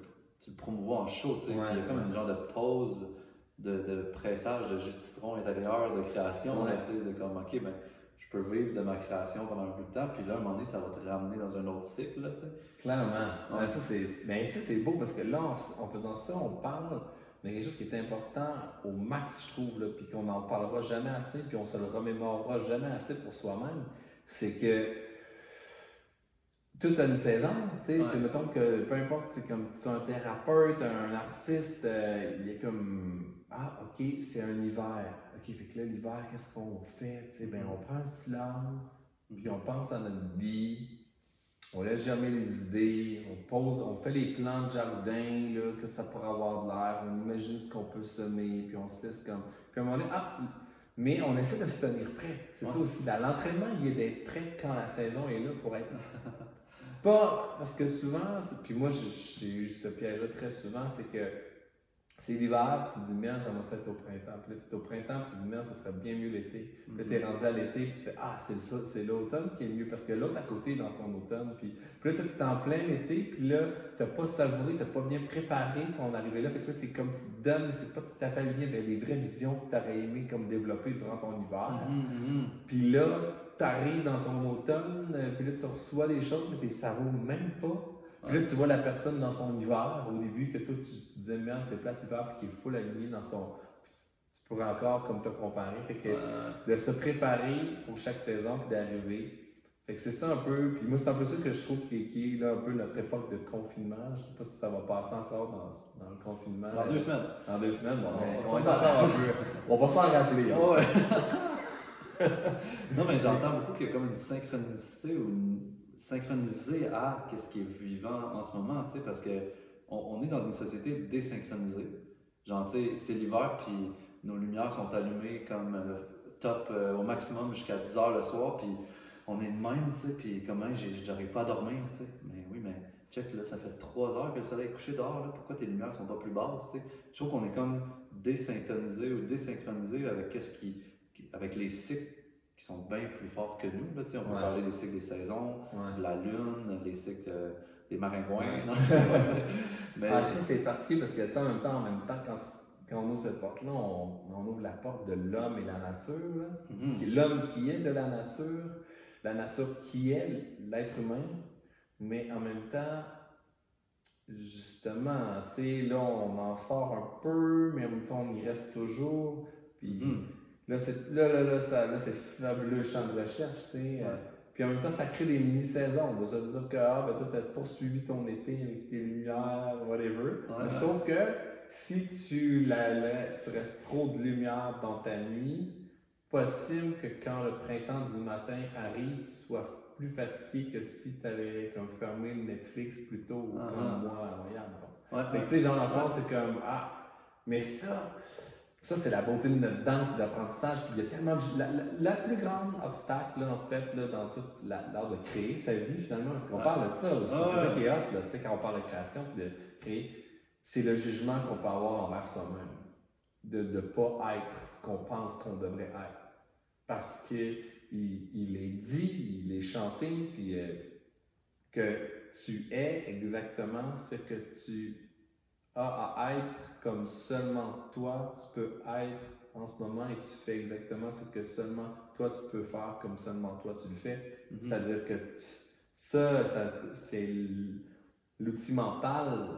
tu le promouvois en show, tu sais, il y a comme une genre de pause de, de, pressage de jus de citron intérieur, de création, tu sais, de comme ok, ben je peux vivre de ma création pendant un bout de temps, puis là, à un moment donné, ça va te ramener dans un autre cycle, tu sais. Clairement. ça, c'est, ben, ça, c'est beau parce que là, en, faisant ça, on parle de quelque chose qui est important au max, je trouve, là, puis qu'on n'en parlera jamais assez, puis on se le remémorera jamais assez pour soi-même. C'est que tout a une saison, tu sais, c'est mettons que peu importe, c'est comme tu es un thérapeute, un artiste, euh, il est comme ah ok, c'est un hiver, ok, fait que là l'hiver, qu'est-ce qu'on fait, tu sais, ben on prend le silence, puis on pense à notre vie, on laisse jamais les idées, on pose, on fait les plans de jardin, là, que ça pourrait avoir de l'air, on imagine ce qu'on peut semer, puis on se laisse comme, puis à un moment donné, ah, mais on essaie de se tenir prêt. C'est ça aussi. L'entraînement, il est d'être prêt quand la saison est là pour être Pas parce que souvent, puis moi j'ai eu ce piège-là très souvent, c'est que c'est l'hiver, puis tu te dis merde, j'aimerais ça être au printemps. Puis là, tu es au printemps, puis tu te dis merde, ça serait bien mieux l'été. Puis là, tu es mm-hmm. rendu à l'été, puis tu fais ah, c'est l'automne qui est mieux, parce que l'autre à côté est dans son automne. Puis, puis là, tu es en plein été, puis là, tu n'as pas savouré, tu n'as pas bien préparé ton arrivée là. Fait que là, tu es comme tu te donnes, c'est pas tout à fait lié avec des vraies visions que tu aurais aimé comme développer durant ton hiver. Mm-hmm. Puis là, tu arrives dans ton automne, euh, puis là, tu reçois les choses, mais tu ne savoures même pas. Puis là, tu vois la personne dans son hiver, au début, que toi, tu, disais, merde, c'est plate l'hiver, puis qu'il est full aligné dans son. Puis tu, pourrais encore, comme te comparer. Fait que de se préparer pour chaque saison, puis d'arriver. Fait que c'est ça un peu. Puis moi, c'est un peu ça que je trouve qui, est là un peu notre époque de confinement. Je sais pas si ça va passer encore dans, dans le confinement. Dans deux semaines. Dans deux semaines, bon, on, va encore un peu. On va s'en rappeler. non, mais j'entends beaucoup qu'il y a comme une synchronicité ou une synchroniser à qu'est-ce qui est vivant en ce moment, tu sais, parce que on, est dans une société désynchronisée. Genre, tu sais, c'est l'hiver, puis nos lumières sont allumées comme euh, top euh, au maximum jusqu'à 10 heures le soir, puis on est de même, tu sais, puis comment j'arrive pas à dormir, tu sais. Mais oui, mais check, là, ça fait 3 heures que le soleil est couché dehors, là, pourquoi tes lumières sont pas plus basses, tu sais? Je trouve qu'on est comme désynchronisé ou désynchronisé avec qu'est-ce qui, avec les cycles qui sont bien plus forts que nous. Là, on peut parler des cycles des saisons, de la lune, des cycles euh, des maringouins. mais... Ah, ça, c'est particulier parce que, en même temps, en même temps, quand, quand on ouvre cette porte-là, on, on, ouvre la porte de l'homme et la nature. Mm-hmm. L'homme qui est de la nature, la nature qui est l'être humain, mais en même temps, justement, tu sais, là, on en sort un peu, mais en même temps, on y reste toujours. Puis, mm-hmm. Là, c'est, là, là, là, ça, là, c'est fabuleux champ de recherche, tu sais. Euh, puis en même temps, ça crée des mini-saisons. Ça veut dire que ah, ben, toi, tu as poursuivi ton été avec tes lumières, whatever. Mais sauf que si tu, la, tu restes trop de lumière dans ta nuit, possible que quand le printemps du matin arrive, tu sois plus fatigué que si tu avais comme fermé Netflix plutôt uh-huh. comme moi à Montréal. Ouais, fait que tu sais, genre, en c'est comme Ah, mais ça, ça, c'est la beauté de notre danse et d'apprentissage. Puis il y a tellement de... la, plus grande obstacle, là, en fait, là, dans toute l'art de créer sa vie, finalement, parce qu'on parle de ça aussi. c'est ça qui est hot, là, tu sais, quand on parle de création puis de créer, c'est le jugement qu'on peut avoir envers soi-même. De ne pas être ce qu'on pense qu'on devrait être. Parce qu'il il est dit, il est chanté, puis euh, que tu es exactement ce que tu as à être comme seulement toi, tu peux être en ce moment et tu fais exactement ce que seulement toi, tu peux faire comme seulement toi, tu le fais. Mhm. C'est-à-dire que ça, ça c'est l'outil mental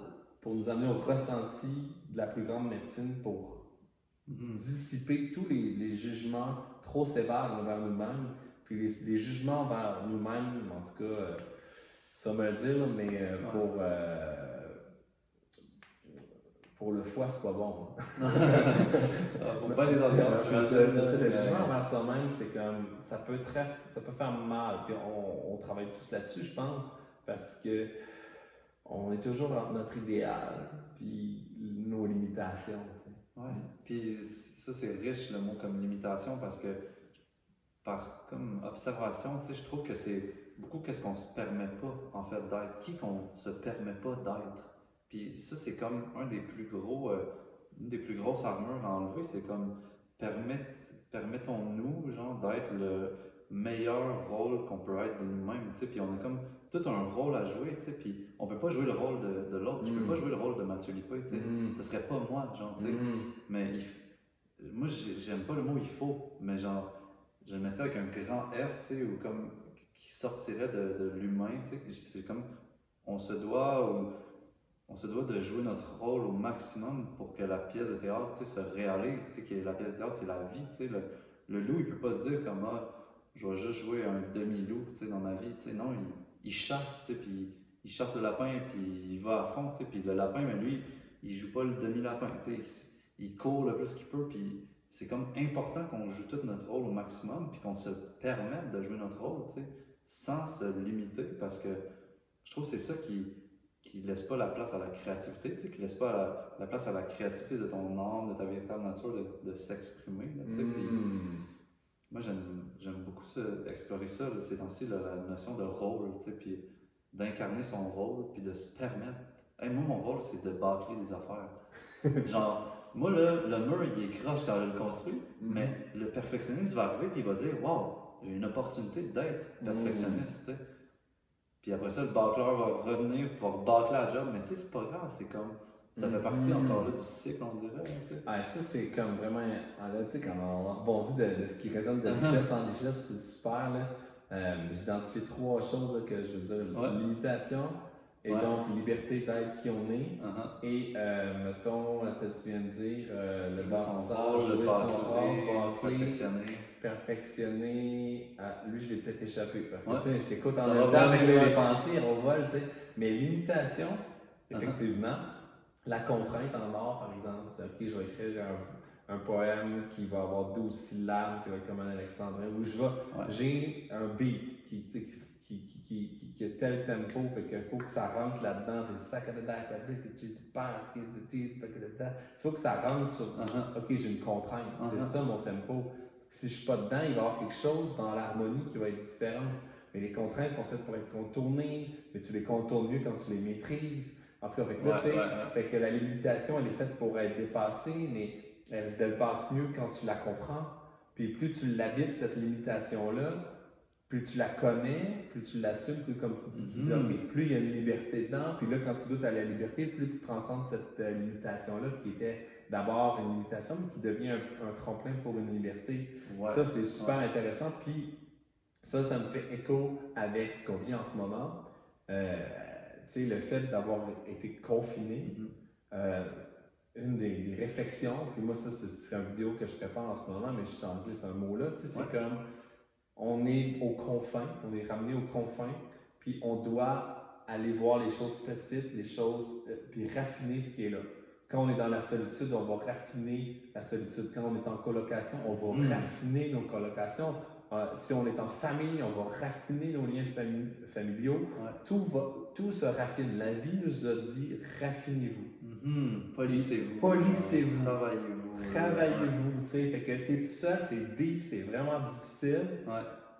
pour nous amener au ressenti de la plus grande médecine pour mhm. dissiper tous les, les, jugements trop sévères envers nous-mêmes, puis les, jugements envers nous-mêmes, en tout cas, euh, ça me dire, mais euh, pour... Euh, pour le foie soit bon. pour pas les organes. c'est le jugement envers soi-même, c'est comme ça peut très, ça peut faire mal. Puis on, on travaille tous là-dessus, je pense, parce que on est toujours dans notre idéal, puis nos limitations. Puis ça c'est riche le mot comme limitation parce que par comme observation, tu sais, je trouve que c'est beaucoup qu'est-ce qu'on se permet pas en fait d'être, qui qu'on se permet pas d'être. Puis ça c'est comme un des plus gros, euh, une des plus grosses armures à enlever, c'est comme permettons-nous genre d'être le meilleur rôle qu'on peut être de nous-mêmes, tu sais, puis on a comme tout un rôle à jouer, tu sais, puis on peut pas jouer le rôle de, de l'autre, tu peux pas mm. jouer le rôle de Mathieu Lippé, tu sais, mm. ce serait pas moi, genre, tu sais, mm. mais il, moi j'aime pas le mot il faut, mais genre, je le mettrais avec un grand F, tu sais, ou comme qui sortirait de, de l'humain, tu sais, c'est comme on se doit ou on se doit de jouer notre rôle au maximum pour que la pièce de théâtre se réalise, que la pièce de théâtre c'est la vie, le, le loup il peut pas se dire comme ah, je vais juste jouer un demi-loup dans ma vie. Non, il, chasse, il chasse le lapin, puis il va à fond. Puis le lapin, mais lui, il joue pas le demi-lapin. Il, il court le plus qu'il peut. Puis c'est comme important qu'on joue tout notre rôle au maximum, puis qu'on se permette de jouer notre rôle sans se limiter, parce que je trouve que c'est ça qui qui laisse pas la place à la créativité, qui laisse pas la, place à la créativité de ton âme, de ta véritable nature, de, de s'exprimer. Mm. Moi, j'aime beaucoup ça, explorer ça, ces temps-ci, la, notion de rôle, puis d'incarner son rôle, puis de se permettre. moi, mon rôle, c'est de bâcler des affaires. Genre, moi, là, le mur, il est croche quand je le construis, mm-hmm. mais le perfectionniste va arriver, puis il va dire Waouh, j'ai une opportunité d'être perfectionniste, Puis après ça, le bâcleur va revenir, pour bâcler la job, mais tu sais, c'est pas grave, c'est comme ça fait partie mm-hmm. encore là du cycle, on dirait. Ah, ça, c'est comme vraiment. Là, tu sais, quand on rebondit de, de, ce qui résonne de richesse en richesse, c'est super. là. Euh, J'ai identifié trois choses que je veux dire limitation, et donc liberté d'être qui on est. Uh-huh. Et euh, mettons, tu viens de dire euh, le bâtissage, jouer son perfectionner. Perfectionner. Ah, lui, je l'ai peut-être échappé. Parce que je t'écoute en même temps avec les pensées, on vole, tu sais. Mais limitation, uh-huh. effectivement. La contrainte en or, par exemple, OK, je vais écrire un, poème qui va avoir 12 syllabes, qui va être comme un alexandrin, où je vais, j'ai un beat qui, qui, qui, qui, qui, a tel tempo, fait qu'il faut que ça rentre là-dedans, c'est ça que tu penses, il faut que ça rentre sur, uh-huh. OK, j'ai une contrainte, c'est uh-huh. ça mon tempo. Si je suis pas dedans, il va y avoir quelque chose dans l'harmonie qui va être différent. Mais les contraintes sont faites pour être contournées, mais tu les contournes mieux quand tu les maîtrises. En tout cas, fait que, la limitation, elle est faite pour être dépassée, mais elle se dépasse mieux quand tu la comprends. Puis plus tu l'habites, cette limitation-là, plus tu la connais, plus tu l'assumes, plus comme tu dis, mm-hmm. plus il y a une liberté dedans. Puis là, quand tu doutes à la liberté, plus tu transcendes cette euh, limitation-là qui était d'abord une limitation, mais qui devient un, tremplin pour une liberté. Ça, c'est super intéressant. Puis ça, ça me fait écho avec ce qu'on vit en ce moment. Euh, le fait d'avoir été confiné, mm-hmm. euh, une des, réflexions, puis moi, ça, c'est une vidéo que je prépare en ce moment, mais je t'en glisse un mot là, c'est comme on est aux confins, on est ramené aux confins, puis on doit aller voir les choses petites, les choses, euh, puis raffiner ce qui est là. Quand on est dans la solitude, on va raffiner la solitude. Quand on est en colocation, on va mm. raffiner nos colocations. Euh, si on est en famille, on va raffiner nos liens familiaux. Tout, va, tout se raffine. La vie nous a dit raffinez-vous. Mm-hmm. Polissez-vous. Polissez-vous. Travaillez-vous. Travaillez-vous. Fait que tu es tout seul, c'est deep, c'est vraiment difficile.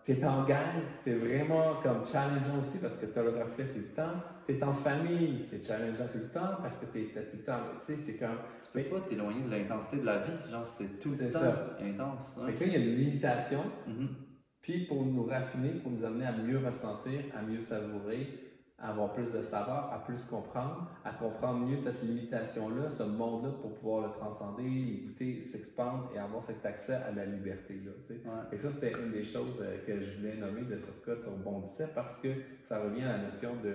Tu es en gang, c'est vraiment comme challengeant aussi parce que tu as le reflet tout le temps. Tu es en famille, c'est challengeant tout le temps parce que tu es, tout le temps. Tu sais, c'est comme. Tu peux pas t'éloigner de l'intensité de la vie. Genre, c'est tout le temps ça. intense. Hein. Fait il y a une limitation. Mm-hmm. Puis pour nous raffiner, pour nous amener à mieux ressentir, à mieux savourer, à avoir plus de savoir, à plus comprendre, à comprendre mieux cette limitation-là, ce monde-là, pour pouvoir le transcender, l'écouter, s'expandre et avoir cet accès à la liberté-là. Et ça, c'était une des choses euh, que je voulais nommer de Circuit sur Bondissait parce que ça revient à la notion de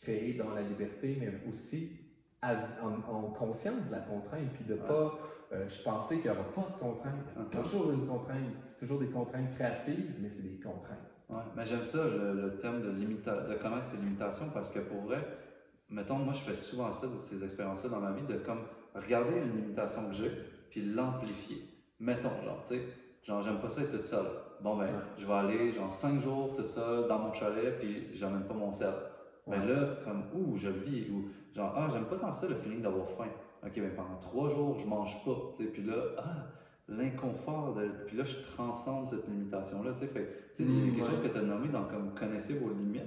créer dans la liberté, mais aussi en, conscience de la contrainte, puis de ne pas euh, je pensais qu'il n'y aura pas de contraintes. Il y a toujours une contrainte. C'est toujours des contraintes créatives, mais c'est des contraintes. Ouais, mais j'aime ça, le, le, terme de, limita de connaître ses limitations, parce que pour vrai, mettons, moi, je fais souvent ça, de ces expériences-là dans ma vie, de comme regarder une limitation que j'ai, puis l'amplifier. Mettons, genre, tu sais, genre, j'aime pas ça être toute seule. Bon, ben, je vais aller, genre, cinq jours toute seule dans mon chalet, puis j'emmène pas mon sel. Mais là, comme, ouh, je vis, ou genre, ah, j'aime pas tant ça, le feeling d'avoir faim. Ok, ben pendant trois jours, je mange pas, tu sais, puis là, ah, l'inconfort, de... puis là, je transcende cette limitation-là, tu sais, fait, a quelque chose que tu as nommé dans, comme, connaissez vos limites,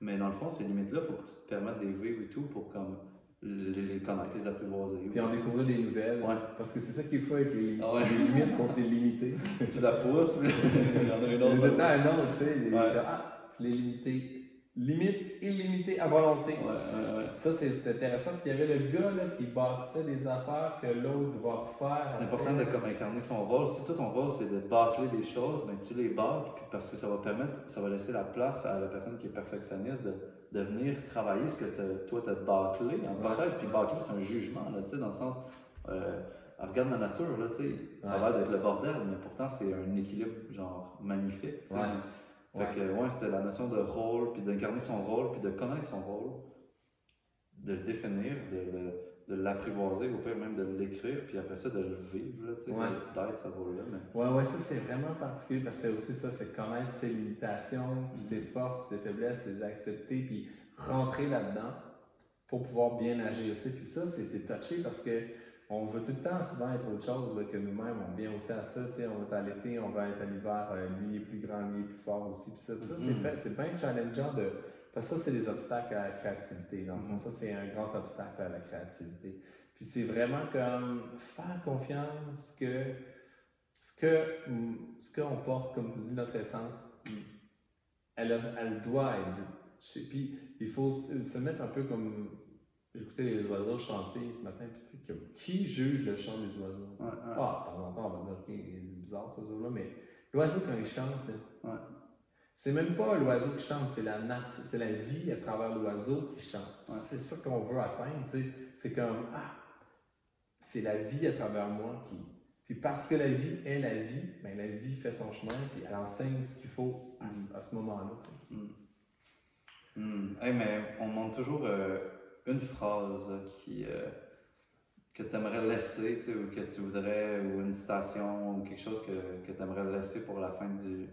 mais dans le fond, ces limites-là, il faut que tu te permettes de les vivre et tout pour, comme, les, les connaître, les apprivoiser. Puis en découvrir des nouvelles. Ouais. Parce que c'est ça qu'il faut avec les, ah les limites sont illimitées. tu la pousses, mais il y en a une autre. De temps à un autre, tu sais, les, ah, je l'ai limité limite illimitée à volonté. Ça, c'est intéressant. Puis il y avait le gars là, qui bâtissait des affaires que l'autre va refaire. C'est important de comme incarner son rôle. Si toi, ton rôle, c'est de bâcler des choses, mais tu les bâcles, parce que ça va permettre, ça va laisser la place à la personne qui est perfectionniste de, de venir travailler ce que toi, tu as bâclé. En parenthèse, puis bâcler, c'est un jugement, là, dans le sens. Euh, regarde la nature, là, ça va être le bordel, mais pourtant, c'est un équilibre, genre, magnifique. Fait que, ouais, c'est la notion de rôle, puis d'incarner son rôle, puis de connaître son rôle, de le définir, de, de l'apprivoiser, au pire même de l'écrire, puis après ça, de le vivre, tu sais, d'être ce rôle-là. Mais... Ouais, ouais, ça c'est vraiment particulier parce que c'est aussi ça, c'est connaître ses limitations, puis ses mm. forces, puis ses faiblesses, les accepter, puis rentrer là-dedans pour pouvoir bien agir, tu sais. Puis ça, c'est touché parce que on veut tout le temps souvent être autre chose que nous-mêmes. On vient aussi à ça, tu sais, on est à l'été, on va être à l'hiver, euh, lui est plus grand, lui est plus fort aussi. Puis ça, ça c'est mm. bien challengeant de. Parce que ça, c'est des obstacles à la créativité. Donc, mm. ça, c'est un grand obstacle à la créativité. Puis c'est vraiment comme faire confiance que ce que ce qu'on porte, comme tu dis, notre essence, elle, elle doit être. Puis il faut se mettre un peu comme J'écoutais les oiseaux chanter ce matin, puis tu sais, qui juge le chant des oiseaux? Ah, de temps en temps, on va dire, OK, c'est bizarre cet oiseau-là, mais l'oiseau, quand il chante, c'est même pas l'oiseau qui chante, c'est la nature, c'est la vie à travers l'oiseau qui chante. C'est ça qu'on veut atteindre, tu sais. C'est comme, ah, c'est la vie à travers moi qui. Puis parce que la vie est la vie, ben la vie fait son chemin, puis elle enseigne ce qu'il faut à, mm. ce moment-là, tu sais. Mm. Mm. mais on montre toujours. Euh, une phrase qui, euh, que tu aimerais laisser, ou que tu voudrais, ou une citation, ou quelque chose que, que tu aimerais laisser pour la fin du,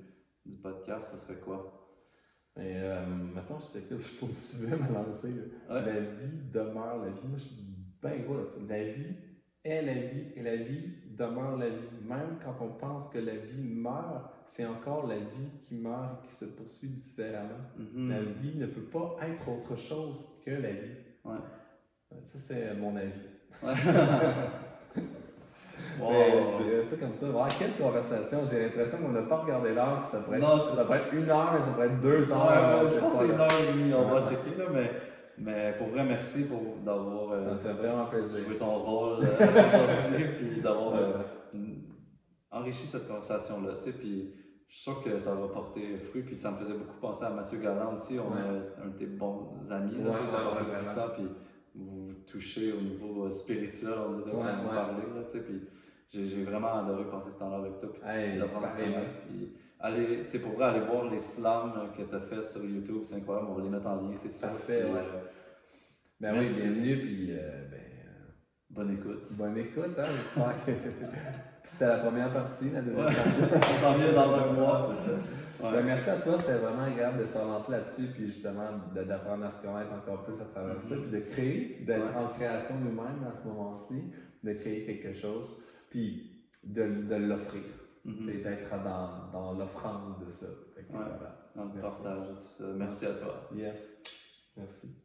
du podcast, ce serait quoi? Et, euh, maintenant, je sais que je peux souvent me lancer. La vie demeure la vie. Moi, je suis bien gros là-dessus. La vie est la vie et la vie demeure la vie. Même quand on pense que la vie meurt, c'est encore la vie qui meurt et qui se poursuit différemment. Mm-hmm. La vie ne peut pas être autre chose que la vie. Ouais. Ça, c'est mon avis. Ouais. Je dirais ça comme ça. quelle conversation! J'ai l'impression qu'on n'a pas regardé l'heure, ça pourrait, être, ça pourrait être une heure, mais ça pourrait être deux heures. je pense que c'est une heure et demie, on va checker, là, mais, mais pour vrai, merci d'avoir. ça me fait vraiment plaisir. Joué ton rôle euh, aujourd'hui, puis d'avoir euh, enrichi cette conversation-là. Puis je suis sûr que ça va porter fruit. Puis ça me faisait beaucoup penser à Mathieu Galland aussi. On a un de tes bons amis. Là, ouais, temps, puis vous vous touchez au niveau euh, spirituel, on dirait, ouais, vous parler. Là, puis j'ai vraiment adoré passer ce temps-là avec toi. Puis hey, d'apprendre à connaître. Puis aller, pour vrai, aller voir les slams que tu as fait sur YouTube, c'est incroyable. On va les mettre en lien, c'est ça. Parfait, ouais. Euh, ben oui, bienvenue. Puis euh, ben, bonne écoute. Bonne écoute, hein, j'espère que. C'était la première partie, la deuxième partie. On s'en vient dans un mois, c'est ça. Ben, merci à toi, c'était vraiment agréable de se relancer là-dessus, puis justement d'apprendre à se connaître encore plus à travers ça, mm-hmm. puis de créer, d'être en création nous-mêmes à ce moment-ci, de créer quelque chose, puis de, de l'offrir, mm-hmm. d'être dans, dans l'offrande de ça. Voilà. Dans le partage de tout ça. Merci à toi. Yes. Merci.